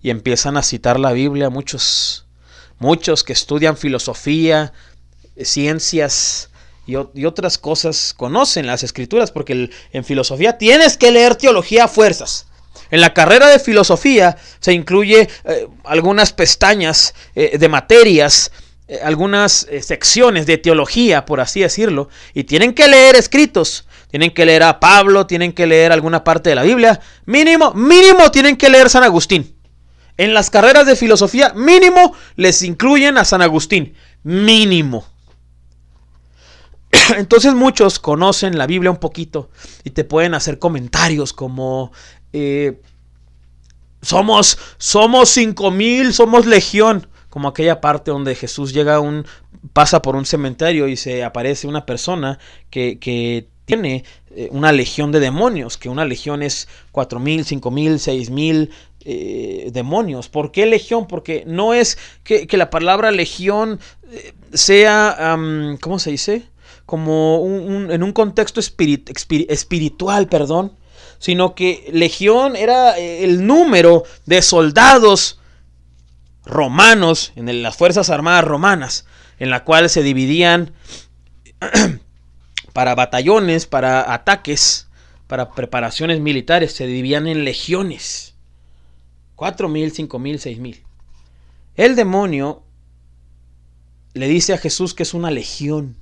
S1: Y empiezan a citar la Biblia, muchos, muchos que estudian filosofía, ciencias y, otras cosas, conocen las escrituras, porque en filosofía tienes que leer teología a fuerzas. En la carrera de filosofía se incluye eh, algunas pestañas eh, de materias, eh, algunas secciones de teología, por así decirlo, y tienen que leer escritos. Tienen que leer a Pablo, tienen que leer alguna parte de la Biblia. Mínimo, mínimo tienen que leer San Agustín. En las carreras de filosofía, mínimo les incluyen a San Agustín. Mínimo. Entonces muchos conocen la Biblia un poquito y te pueden hacer comentarios como eh, somos, somos cinco mil, somos legión. Como aquella parte donde Jesús llega a un, pasa por un cementerio y se aparece una persona que, que tiene eh, una legión de demonios, que una legión es cuatro mil, cinco mil, seis mil eh, demonios. ¿Por qué legión? Porque no es que, la palabra legión sea, ¿cómo se dice? Como en un contexto espiritual, perdón sino que legión era eh, el número de soldados romanos en las Fuerzas Armadas romanas, en la cual se dividían para batallones, para ataques, para preparaciones militares, se dividían en legiones. Cuatro mil, cinco mil, seis mil. El demonio le dice a Jesús que es una legión.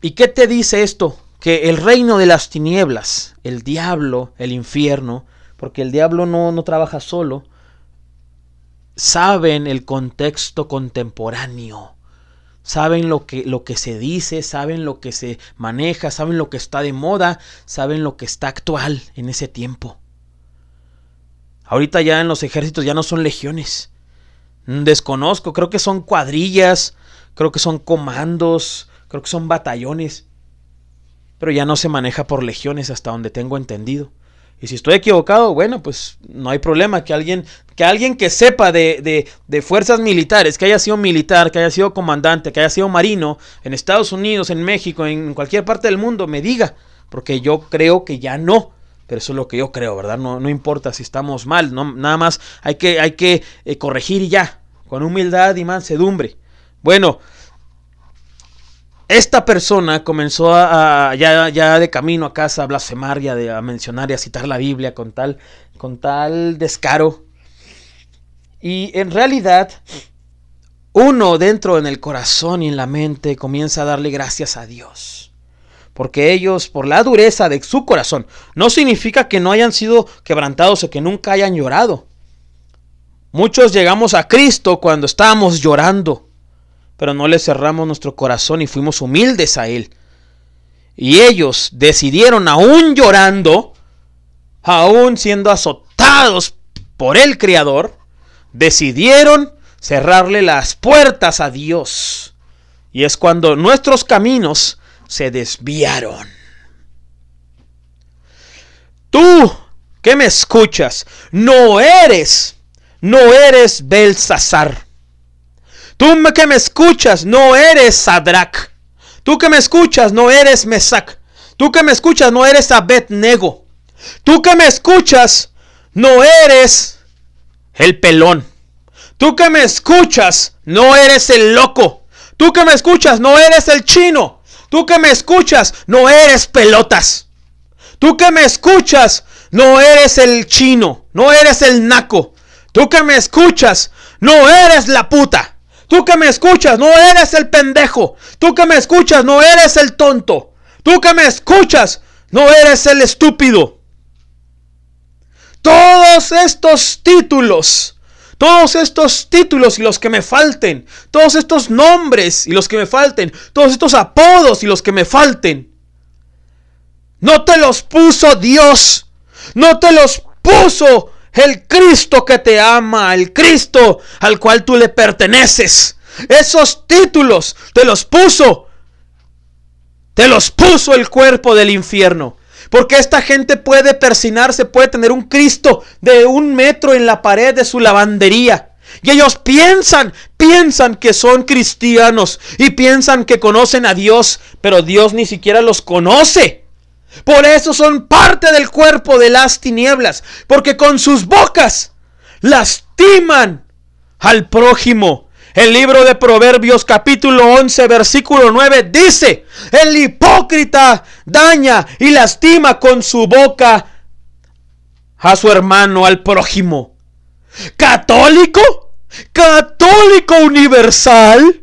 S1: ¿Y qué te dice esto? Que el reino de las tinieblas, el diablo, el infierno, porque el diablo no, no trabaja solo, saben el contexto contemporáneo, saben lo que, lo que se dice, saben lo que se maneja, saben lo que está de moda, saben lo que está actual en ese tiempo. Ahorita ya en los ejércitos ya no son legiones. Desconozco, creo que son cuadrillas, creo que son comandos, creo que son batallones. Pero ya no se maneja por legiones hasta donde tengo entendido. Y si estoy equivocado, bueno, pues no hay problema. Que alguien que, alguien que sepa de, de, fuerzas militares, que haya sido militar, que haya sido comandante, que haya sido marino en Estados Unidos, en México, en cualquier parte del mundo, me diga. Porque yo creo que ya no. Pero eso es lo que yo creo, ¿verdad? No, no importa si estamos mal. No, nada más hay que, hay que eh, corregir y ya. Con humildad y mansedumbre. Bueno, esta persona comenzó a, ya, ya, de camino a casa a blasfemar y a, mencionar y a citar la Biblia con tal, con tal descaro. Y en realidad, uno dentro en el corazón y en la mente comienza a darle gracias a Dios. Porque ellos, por la dureza de su corazón, no significa que no hayan sido quebrantados o que nunca hayan llorado. Muchos llegamos a Cristo cuando estábamos llorando pero no le cerramos nuestro corazón y fuimos humildes a Él. Y ellos decidieron, aún llorando, aún siendo azotados por el Creador, decidieron cerrarle las puertas a Dios. Y es cuando nuestros caminos se desviaron. Tú que me escuchas, no eres, no eres Belsasar. Tú que me escuchas no eres Sadrach. Tú que me escuchas no eres Mesac. Tú que me escuchas no eres Abednego. Tú que me escuchas no eres el pelón. Tú que me escuchas no eres el loco. Tú que me escuchas no eres el chino. Tú que me escuchas no eres pelotas. Tú que me escuchas no eres el chino. No eres el naco. Tú que me escuchas no eres la puta. Tú que me escuchas, no eres el pendejo. Tú que me escuchas, no eres el tonto. Tú que me escuchas, no eres el estúpido. Todos estos títulos, todos estos títulos y los que me falten, todos estos nombres y los que me falten, todos estos apodos y los que me falten, no te los puso Dios, no te los puso el Cristo que te ama, el Cristo al cual tú le perteneces. Esos títulos te los puso. Te los puso el cuerpo del infierno. Porque esta gente puede persinarse, puede tener un Cristo de un metro en la pared de su lavandería. Y ellos piensan, piensan que son cristianos y piensan que conocen a Dios, pero Dios ni siquiera los conoce. Por eso son parte del cuerpo de las tinieblas, porque con sus bocas lastiman al prójimo. El libro de Proverbios capítulo 11 versículo 9 dice, el hipócrita daña y lastima con su boca a su hermano, al prójimo. ¿Católico? ¿Católico universal?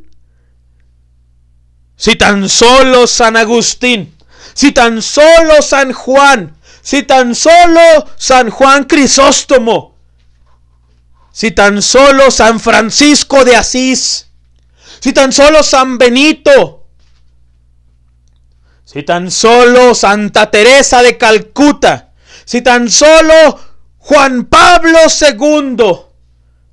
S1: Si tan solo San Agustín si tan solo San Juan, si tan solo San Juan Crisóstomo, si tan solo San Francisco de Asís, si tan solo San Benito, si tan solo Santa Teresa de Calcuta, si tan solo Juan Pablo II,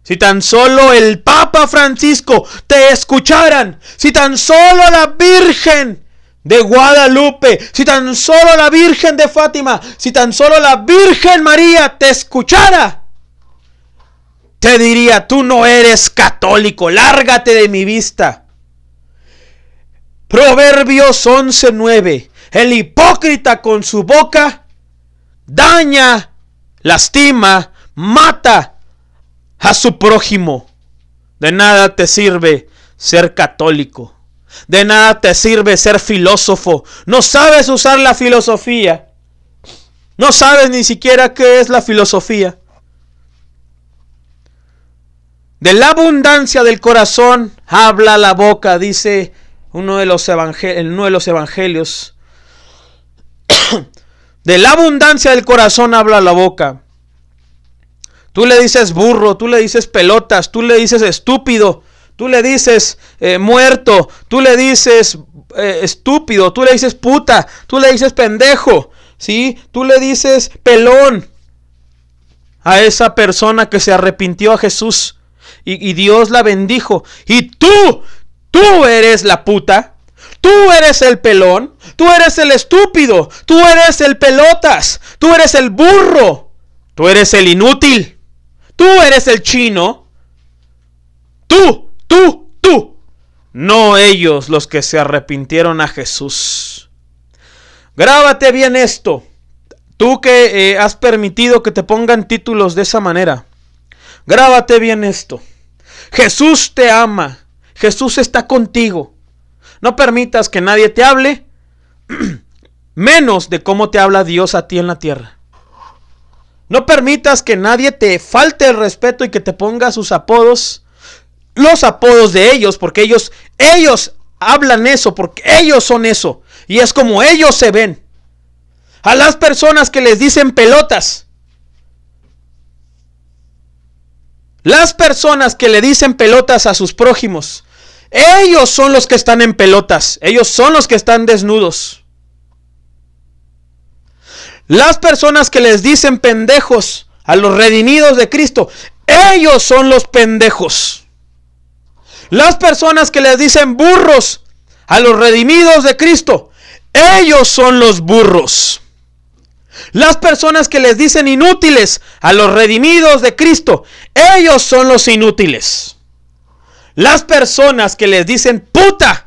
S1: si tan solo el Papa Francisco te escucharan, si tan solo la Virgen de Guadalupe, si tan solo la Virgen de Fátima, si tan solo la Virgen María te escuchara, te diría, tú no eres católico, lárgate de mi vista. Proverbios 11:9. El hipócrita con su boca daña, lastima, mata a su prójimo. De nada te sirve ser católico. De nada te sirve ser filósofo. No sabes usar la filosofía. No sabes ni siquiera qué es la filosofía. De la abundancia del corazón habla la boca, dice uno de los, uno de los evangelios. de la abundancia del corazón habla la boca. Tú le dices burro, tú le dices pelotas, tú le dices estúpido, tú le dices eh, muerto, tú le dices eh, estúpido, tú le dices puta, tú le dices pendejo, ¿sí? Tú le dices pelón a esa persona que se arrepintió a Jesús y, Dios la bendijo. Y tú, tú eres la puta, tú eres el pelón, tú eres el estúpido, tú eres el pelotas, tú eres el burro, tú eres el inútil, tú eres el chino, tú, tú, tú, no ellos los que se arrepintieron a Jesús. Grábate bien esto. Tú que eh, has permitido que te pongan títulos de esa manera. Grábate bien esto. Jesús te ama. Jesús está contigo. No permitas que nadie te hable menos de cómo te habla Dios a ti en la tierra. No permitas que nadie te falte el respeto y que te ponga sus apodos, los apodos de ellos, porque ellos, ellos hablan eso, porque ellos son eso. Y es como ellos se ven. A las personas que les dicen pelotas. Las personas que le dicen pelotas a sus prójimos. Ellos son los que están en pelotas. Ellos son los que están desnudos. Las personas que les dicen pendejos a los redimidos de Cristo. Ellos son los pendejos. Las personas que les dicen burros a los redimidos de Cristo. Ellos son los burros. Las personas que les dicen inútiles a los redimidos de Cristo, ellos son los inútiles. Las personas que les dicen puta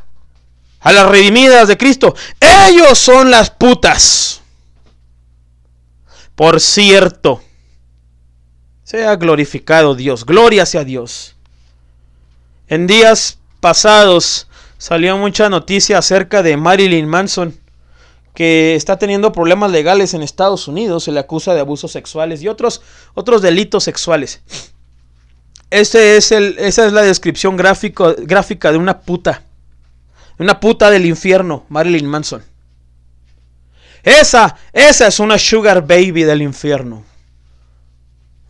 S1: a las redimidas de Cristo, ellos son las putas. Por cierto, sea glorificado Dios, gloria sea Dios. En días pasados salió mucha noticia acerca de Marilyn Manson que está teniendo problemas legales en Estados Unidos, se le acusa de abusos sexuales y otros, otros delitos sexuales. Es el, esa es la descripción gráfico, gráfica de una puta. Una puta del infierno, Marilyn Manson. Esa, esa es una sugar baby del infierno.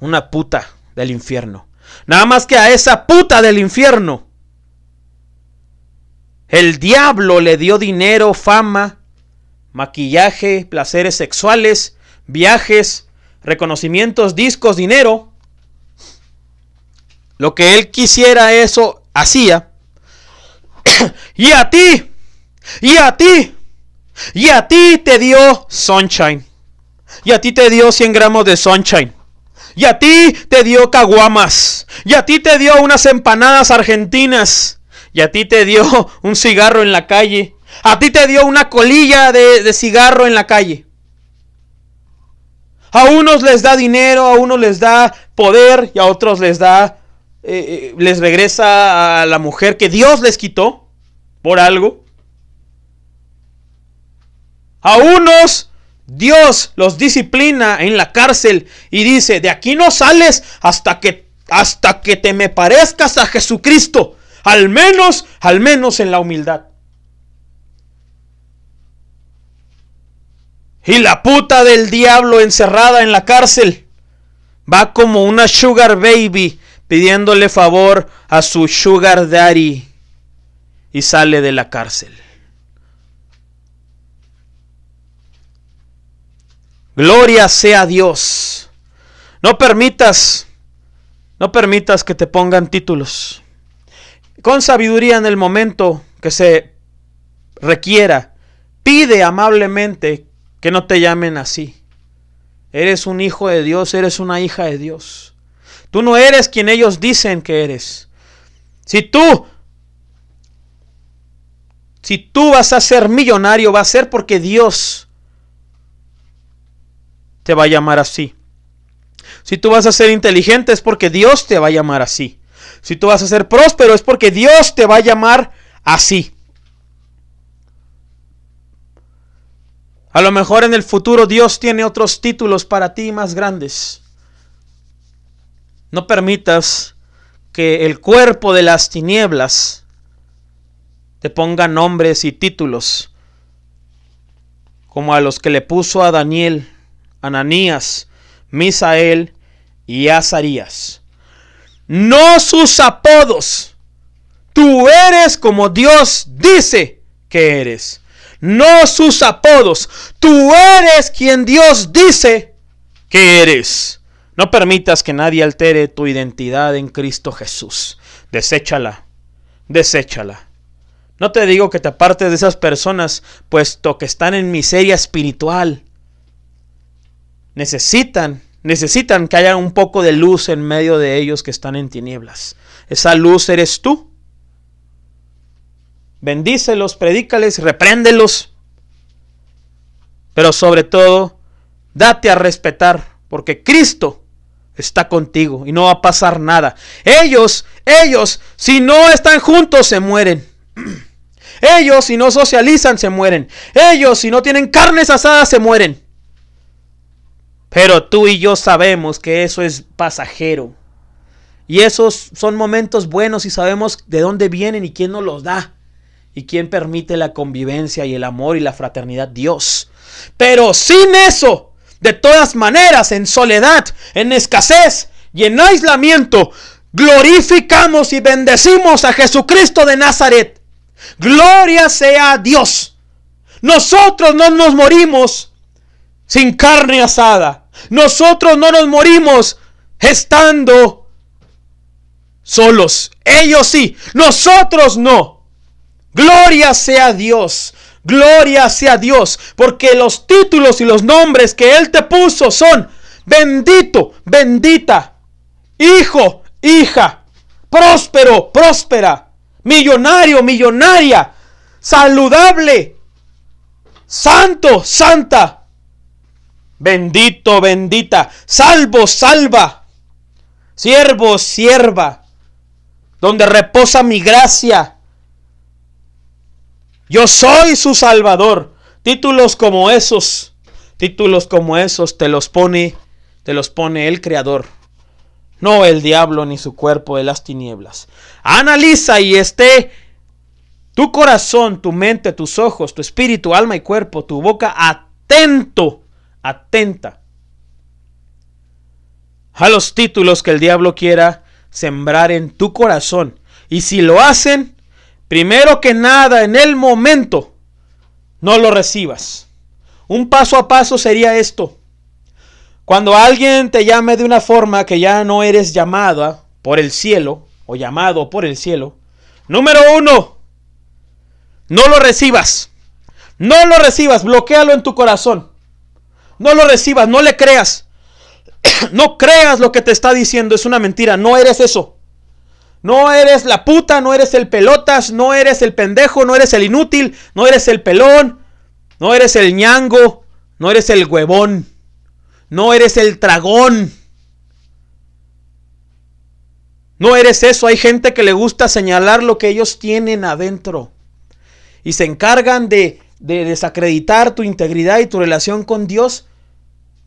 S1: Una puta del infierno. Nada más que a esa puta del infierno. El diablo le dio dinero, fama, maquillaje, placeres sexuales, viajes, reconocimientos, discos, dinero. Lo que él quisiera eso hacía. y a ti, y a ti, y a ti te dio sunshine. Y a ti te dio 100 gramos de sunshine. Y a ti te dio caguamas. Y a ti te dio unas empanadas argentinas. Y a ti te dio un cigarro en la calle. A ti te dio una colilla de, cigarro en la calle. A unos les da dinero, a unos les da poder y a otros les da, eh, eh, les regresa a la mujer que Dios les quitó por algo. A unos Dios los disciplina en la cárcel y dice, de aquí no sales hasta que, hasta que te me parezcas a Jesucristo. Al menos, al menos en la humildad. Y la puta del diablo encerrada en la cárcel va como una sugar baby pidiéndole favor a su sugar daddy y sale de la cárcel. Gloria sea Dios. No permitas, no permitas que te pongan títulos. Con sabiduría en el momento que se requiera, pide amablemente que no te llamen así. Eres un hijo de Dios, eres una hija de Dios. Tú no eres quien ellos dicen que eres. Si tú, si tú vas a ser millonario, va a ser porque Dios te va a llamar así. Si tú vas a ser inteligente es porque Dios te va a llamar así. Si tú vas a ser próspero es porque Dios te va a llamar así. A lo mejor en el futuro Dios tiene otros títulos para ti más grandes. No permitas que el cuerpo de las tinieblas te ponga nombres y títulos como a los que le puso a Daniel, Ananías, Misael y Azarías. No sus apodos. Tú eres como Dios dice que eres. No sus apodos. Tú eres quien Dios dice que eres. No permitas que nadie altere tu identidad en Cristo Jesús. Deséchala. Deséchala. No te digo que te apartes de esas personas, puesto que están en miseria espiritual. Necesitan, necesitan que haya un poco de luz en medio de ellos que están en tinieblas. Esa luz eres tú. Bendícelos, predícales, repréndelos. Pero sobre todo, date a respetar, porque Cristo está contigo y no va a pasar nada. Ellos, ellos, si no están juntos, se mueren. Ellos, si no socializan, se mueren. Ellos, si no tienen carnes asadas, se mueren. Pero tú y yo sabemos que eso es pasajero. Y esos son momentos buenos y sabemos de dónde vienen y quién nos los da. Y quién permite la convivencia y el amor y la fraternidad. Dios. Pero sin eso, de todas maneras, en soledad, en escasez y en aislamiento, glorificamos y bendecimos a Jesucristo de Nazaret Gloria sea a Dios. Nosotros no nos morimos sin carne asada. Nosotros no nos morimos estando solos. Ellos sí, nosotros no. Gloria sea Dios. Gloria sea Dios. Porque los títulos y los nombres que Él te puso son bendito, bendita, hijo, hija, próspero, próspera millonario, millonaria, saludable, santo, santa, bendito, bendita, salvo, salva, siervo, sierva, donde reposa mi gracia. Yo soy su salvador. Títulos como esos, títulos como esos te los pone, te los pone el creador no el diablo ni su cuerpo de las tinieblas. Analiza y esté tu corazón, tu mente, tus ojos, tu espíritu, alma y cuerpo, tu boca atento, atenta a los títulos que el diablo quiera sembrar en tu corazón. Y si lo hacen, primero que nada, en el momento, no lo recibas. Un paso a paso sería esto. Cuando alguien te llame de una forma que ya no eres llamada por el cielo o llamado por el cielo, número uno, no lo recibas. No lo recibas, bloquealo en tu corazón. No lo recibas, no le creas. no creas lo que te está diciendo, es una mentira, no eres eso. No eres la puta, no eres el pelotas, no eres el pendejo, no eres el inútil, no eres el pelón, no eres el ñango, no eres el huevón. No eres el dragón. No eres eso. Hay gente que le gusta señalar lo que ellos tienen adentro. Y se encargan de, desacreditar tu integridad y tu relación con Dios.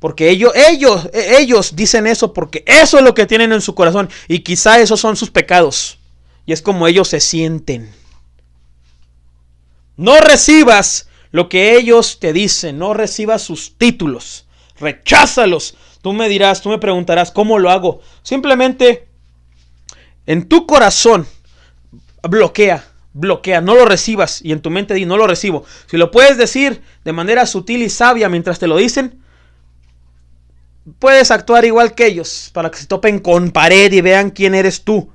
S1: Porque ellos, ellos, ellos dicen eso porque eso es lo que tienen en su corazón. Y quizá esos son sus pecados. Y es como ellos se sienten. No recibas lo que ellos te dicen. No recibas sus títulos recházalos. Tú me dirás, tú me preguntarás, ¿cómo lo hago? Simplemente en tu corazón bloquea, bloquea, no lo recibas y en tu mente di, no lo recibo. Si lo puedes decir de manera sutil y sabia mientras te lo dicen, puedes actuar igual que ellos para que se topen con pared y vean quién eres tú.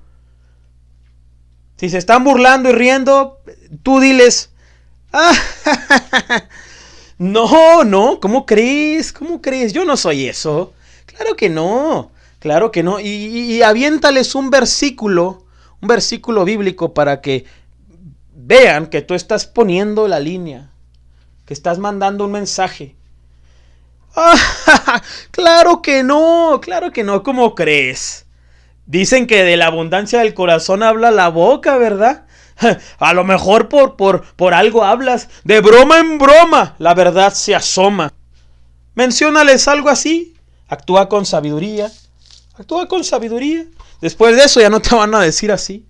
S1: Si se están burlando y riendo, tú diles, ah, No, no, ¿cómo crees? ¿Cómo crees? Yo no soy eso. Claro que no, claro que no. Y, y, aviéntales un versículo, un versículo bíblico para que vean que tú estás poniendo la línea, que estás mandando un mensaje. Claro que no, claro que no, ¿cómo crees? Dicen que de la abundancia del corazón habla la boca, ¿verdad? A lo mejor por, por, por algo hablas. De broma en broma, la verdad se asoma. Menciónales algo así. Actúa con sabiduría. Actúa con sabiduría. Después de eso ya no te van a decir así.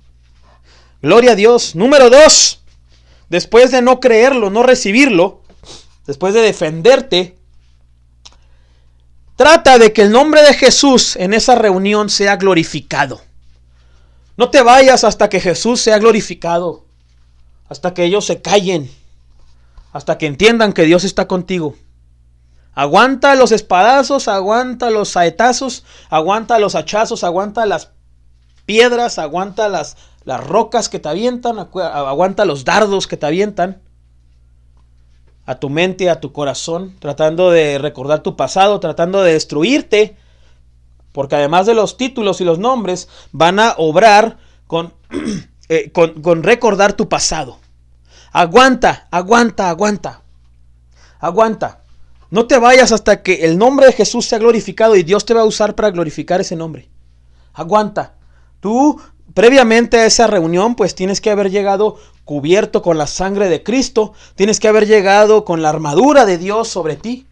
S1: Gloria a Dios. Número dos. Después de no creerlo, no recibirlo, después de defenderte, trata de que el nombre de Jesús en esa reunión sea glorificado. No te vayas hasta que Jesús sea glorificado, hasta que ellos se callen, hasta que entiendan que Dios está contigo. Aguanta los espadazos, aguanta los saetazos, aguanta los hachazos, aguanta las piedras, aguanta las, las rocas que te avientan, aguanta los dardos que te avientan a tu mente, a tu corazón, tratando de recordar tu pasado, tratando de destruirte, porque además de los títulos y los nombres, van a obrar con, eh, con, con recordar tu pasado. Aguanta, aguanta, aguanta. Aguanta. No te vayas hasta que el nombre de Jesús sea glorificado y Dios te va a usar para glorificar ese nombre. Aguanta. Tú, previamente a esa reunión, pues tienes que haber llegado cubierto con la sangre de Cristo. Tienes que haber llegado con la armadura de Dios sobre ti.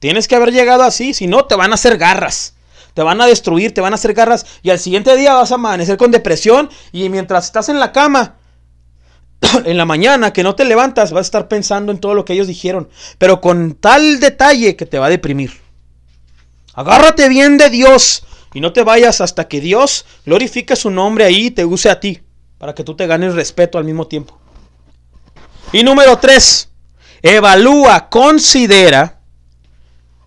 S1: Tienes que haber llegado así, si no te van a hacer garras. Te van a destruir, te van a hacer garras y al siguiente día vas a amanecer con depresión y mientras estás en la cama, en la mañana que no te levantas, vas a estar pensando en todo lo que ellos dijeron, pero con tal detalle que te va a deprimir. Agárrate bien de Dios y no te vayas hasta que Dios glorifique su nombre ahí y te use a ti, para que tú te ganes respeto al mismo tiempo. Y número tres, evalúa, considera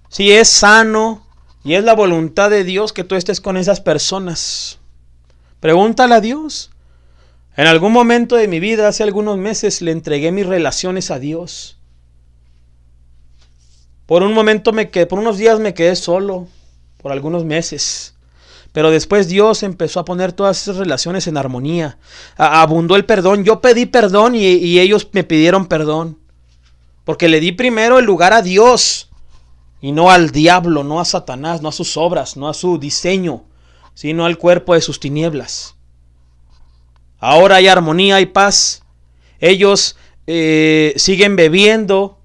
S1: si es sano y es la voluntad de Dios que tú estés con esas personas. Pregúntale a Dios. En algún momento de mi vida, hace algunos meses, le entregué mis relaciones a Dios. Por un momento me quedé, por unos días me quedé solo, por algunos meses. Pero después Dios empezó a poner todas esas relaciones en armonía. abundó el perdón. Yo pedí perdón y, ellos me pidieron perdón. Porque le di primero el lugar a Dios y no al diablo, no a Satanás, no a sus obras, no a su diseño, sino al cuerpo de sus tinieblas. Ahora hay armonía y paz. Ellos eh, siguen bebiendo.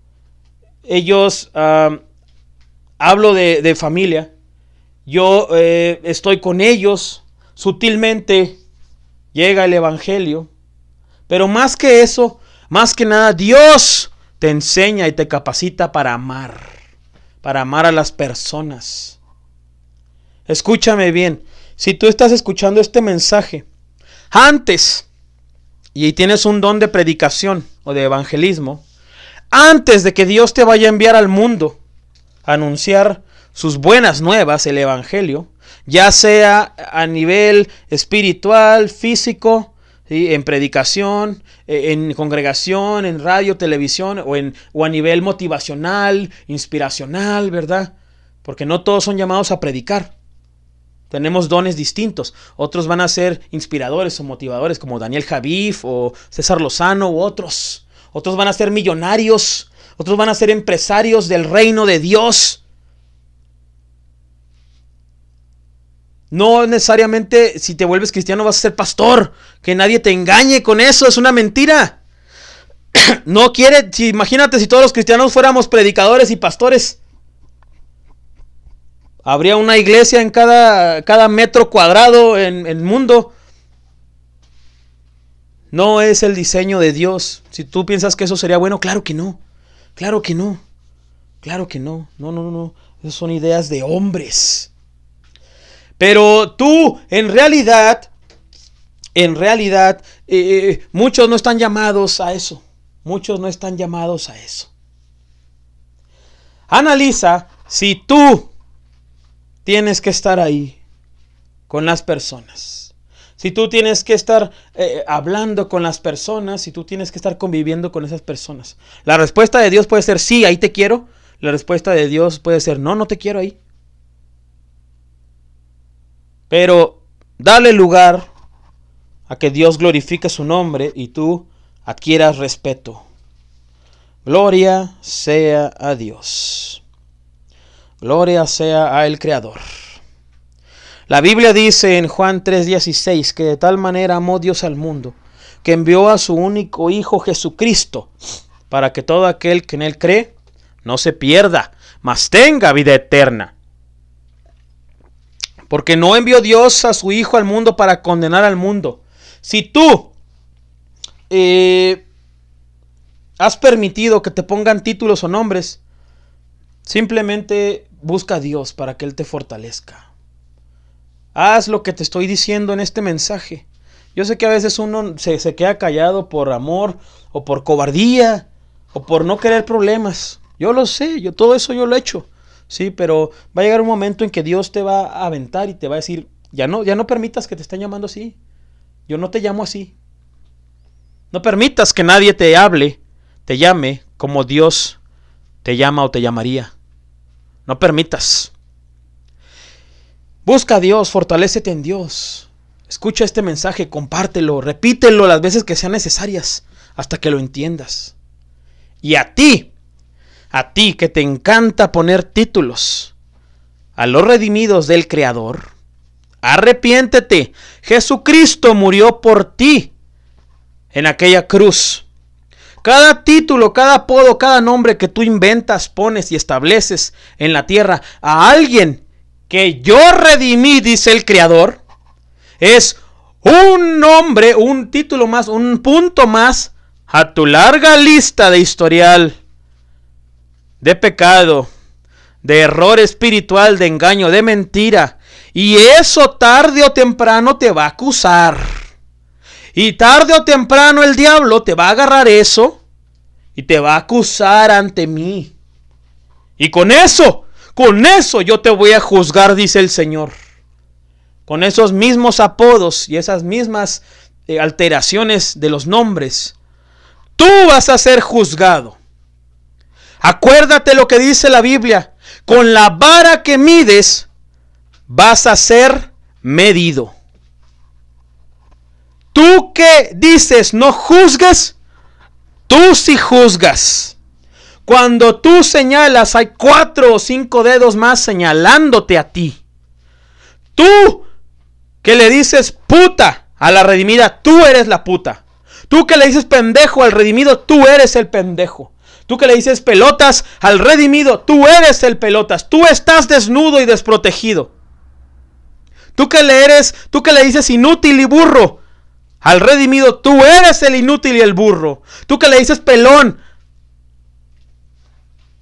S1: Ellos, hablo de, familia. Yo eh, estoy con ellos. Sutilmente llega el Evangelio. Pero más que eso, más que nada, Dios te enseña y te capacita para amar para amar a las personas. Escúchame bien, si tú estás escuchando este mensaje antes y tienes un don de predicación o de evangelismo, antes de que Dios te vaya a enviar al mundo a anunciar sus buenas nuevas, el Evangelio, ya sea a nivel espiritual, físico, en predicación, e, en congregación, en radio, televisión o, en, o a nivel motivacional, inspiracional, ¿verdad? Porque no todos son llamados a predicar. Tenemos dones distintos. Otros van a ser inspiradores o motivadores como Daniel Javif o César Lozano u otros. Otros van a ser millonarios. Otros van a ser empresarios del reino de Dios. No necesariamente si te vuelves cristiano vas a ser pastor. Que nadie te engañe con eso, es una mentira. no quiere, si, imagínate si todos los cristianos fuéramos predicadores y pastores. Habría una iglesia en cada, cada metro cuadrado en el mundo. No es el diseño de Dios. Si tú piensas que eso sería bueno, claro que no. Claro que no. Claro que no. No, no, no. Esas son ideas de hombres. Pero tú, en realidad, en realidad, eh, eh, muchos no están llamados a eso. Muchos no están llamados a eso. Analiza si tú tienes que estar ahí con las personas. Si tú tienes que estar eh, hablando con las personas, si tú tienes que estar conviviendo con esas personas. La respuesta de Dios puede ser sí, ahí te quiero. La respuesta de Dios puede ser no, no te quiero ahí. Pero dale lugar a que Dios glorifique su nombre y tú adquieras respeto. Gloria sea a Dios. Gloria sea a el Creador. La Biblia dice en Juan 3:16 que de tal manera amó Dios al mundo, que envió a su único Hijo Jesucristo, para que todo aquel que en Él cree no se pierda, mas tenga vida eterna. Porque no envió Dios a su Hijo al mundo para condenar al mundo. Si tú eh, has permitido que te pongan títulos o nombres, simplemente busca a Dios para que Él te fortalezca. Haz lo que te estoy diciendo en este mensaje. Yo sé que a veces uno se, se queda callado por amor o por cobardía o por no querer problemas. Yo lo sé, yo todo eso yo lo he hecho. Sí, pero va a llegar un momento en que Dios te va a aventar y te va a decir, ya no, ya no permitas que te estén llamando así. Yo no te llamo así. No permitas que nadie te hable, te llame como Dios te llama o te llamaría. No permitas. Busca a Dios, fortalécete en Dios. Escucha este mensaje, compártelo, repítelo las veces que sean necesarias hasta que lo entiendas. Y a ti, a ti que te encanta poner títulos, a los redimidos del Creador, arrepiéntete. Jesucristo murió por ti en aquella cruz. Cada título, cada apodo, cada nombre que tú inventas, pones y estableces en la tierra a alguien que yo redimí, dice el Creador, es un nombre, un título más, un punto más a tu larga lista de historial de pecado, de error espiritual, de engaño, de mentira. Y eso tarde o temprano te va a acusar. Y tarde o temprano el diablo te va a agarrar eso y te va a acusar ante mí. Y con eso, con eso yo te voy a juzgar, dice el Señor. Con esos mismos apodos y esas mismas eh, alteraciones de los nombres, tú vas a ser juzgado. Acuérdate lo que dice la Biblia. Con la vara que mides, vas a ser medido. Tú que dices no juzgues, tú sí juzgas. Cuando tú señalas, hay cuatro o cinco dedos más señalándote a ti. Tú que le dices puta a la redimida, tú eres la puta. Tú que le dices pendejo al redimido, tú eres el pendejo. Tú que le dices pelotas al redimido, tú eres el pelotas. Tú estás desnudo y desprotegido. Tú que le eres, tú que le dices inútil y burro al redimido, tú eres el inútil y el burro. Tú que le dices pelón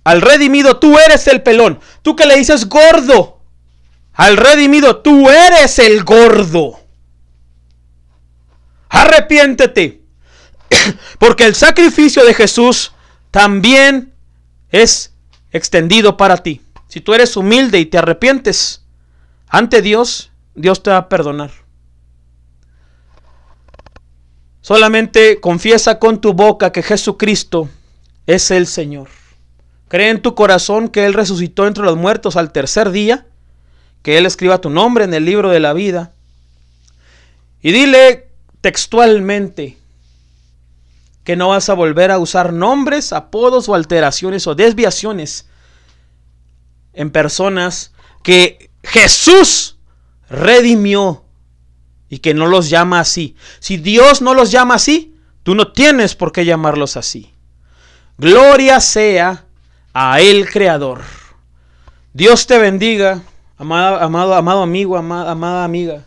S1: al redimido, tú eres el pelón. Tú que le dices gordo al redimido, tú eres el gordo. Arrepiéntete. Porque el sacrificio de Jesús también es extendido para ti. Si tú eres humilde y te arrepientes ante Dios, Dios te va a perdonar. Solamente confiesa con tu boca que Jesucristo es el Señor. Cree en tu corazón que Él resucitó entre los muertos al tercer día, que Él escriba tu nombre en el libro de la vida. Y dile textualmente que no vas a volver a usar nombres, apodos o alteraciones o desviaciones en personas que Jesús redimió y que no los llama así. Si Dios no los llama así, tú no tienes por qué llamarlos así. Gloria sea a el Creador. Dios te bendiga, amado, amado, amado amigo, amada, amada amiga.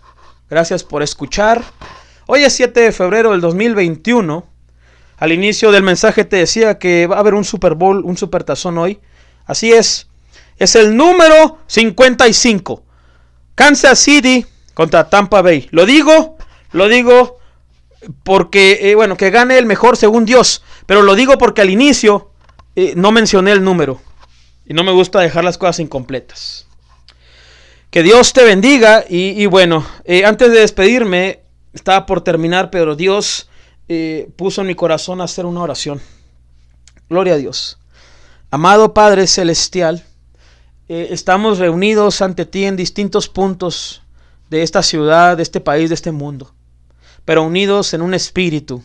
S1: Gracias por escuchar. Hoy es 7 de febrero del 2021. Al inicio del mensaje te decía que va a haber un Super Bowl, un Super Tazón hoy. Así es. Es el número 55. Kansas City contra Tampa Bay. Lo digo, lo digo porque, eh, bueno, que gane el mejor según Dios. Pero lo digo porque al inicio eh, no mencioné el número. Y no me gusta dejar las cosas incompletas. Que Dios te bendiga. Y, bueno, eh, antes de despedirme, estaba por terminar, pero Dios puso en mi corazón hacer una oración. Gloria a Dios. Amado Padre Celestial, estamos reunidos ante ti en distintos puntos de esta ciudad, de este país, de este mundo, pero unidos en un espíritu,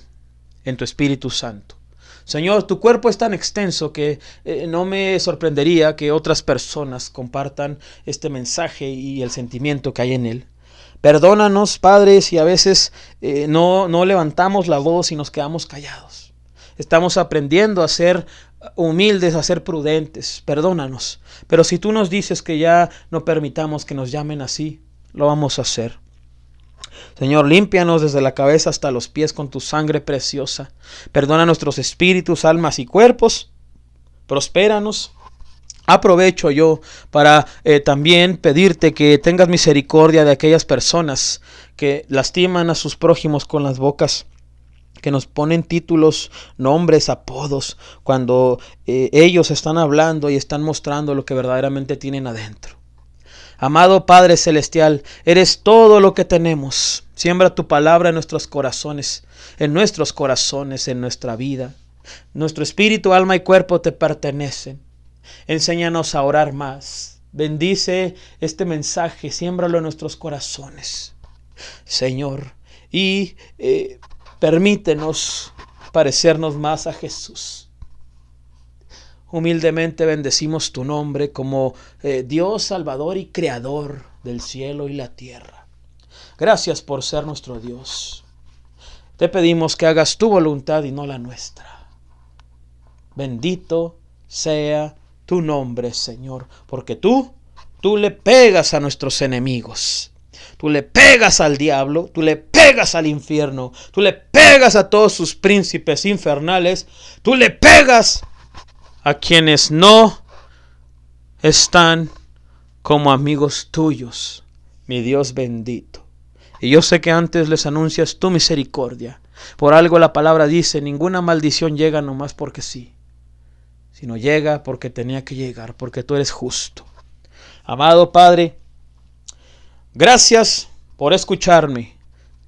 S1: en tu Espíritu Santo. Señor, tu cuerpo es tan extenso que eh, no me sorprendería que otras personas compartan este mensaje y el sentimiento que hay en él. Perdónanos, Padre, si a veces eh, no, no levantamos la voz y nos quedamos callados. Estamos aprendiendo a ser humildes, a ser prudentes. Perdónanos. Pero si tú nos dices que ya no permitamos que nos llamen así, lo vamos a hacer. Señor, límpianos desde la cabeza hasta los pies con tu sangre preciosa. Perdona nuestros espíritus, almas y cuerpos. Prospéranos. Aprovecho yo para eh, también pedirte que tengas misericordia de aquellas personas que lastiman a sus prójimos con las bocas que nos ponen títulos, nombres, apodos, cuando eh, ellos están hablando y están mostrando lo que verdaderamente tienen adentro. Amado Padre Celestial, eres todo lo que tenemos. Siembra tu palabra en nuestros corazones, en nuestros corazones, en nuestra vida. Nuestro espíritu, alma y cuerpo te pertenecen. Enséñanos a orar más. Bendice este mensaje, siémbralo en nuestros corazones. Señor, y eh, permítenos parecernos más a Jesús. Humildemente bendecimos tu nombre como eh, Dios Salvador y Creador del cielo y la tierra. Gracias por ser nuestro Dios. Te pedimos que hagas tu voluntad y no la nuestra. Bendito sea tu nombre, Señor, porque tú, tú le pegas a nuestros enemigos. Tú le pegas al diablo, tú le pegas al infierno, tú le pegas a todos sus príncipes infernales, tú le pegas a quienes no están como amigos tuyos, mi Dios bendito. Y yo sé que antes les anuncias tu misericordia. Por algo la palabra dice, ninguna maldición llega nomás porque sí, sino llega porque tenía que llegar, porque tú eres justo. Amado Padre, gracias por escucharme.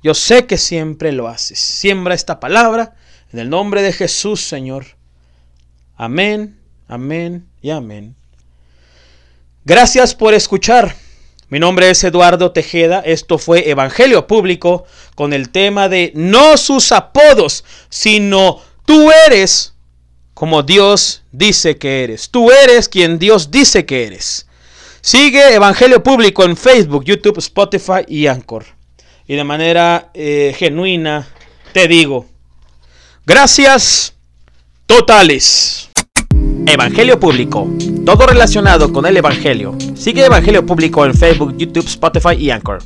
S1: Yo sé que siempre lo haces. Siembra esta palabra en el nombre de Jesús, Señor. Amén, amén y amén. Gracias por escuchar. Mi nombre es Eduardo Tejeda. Esto fue Evangelio Público con el tema de no sus apodos, sino tú eres como Dios dice que eres. Tú eres quien Dios dice que eres. Sigue Evangelio Público en Facebook, YouTube, Spotify y Anchor. Y de manera eh, genuina te digo, gracias totales. Evangelio Público. Todo relacionado con el Evangelio. Sigue Evangelio Público en Facebook, YouTube, Spotify y Anchor.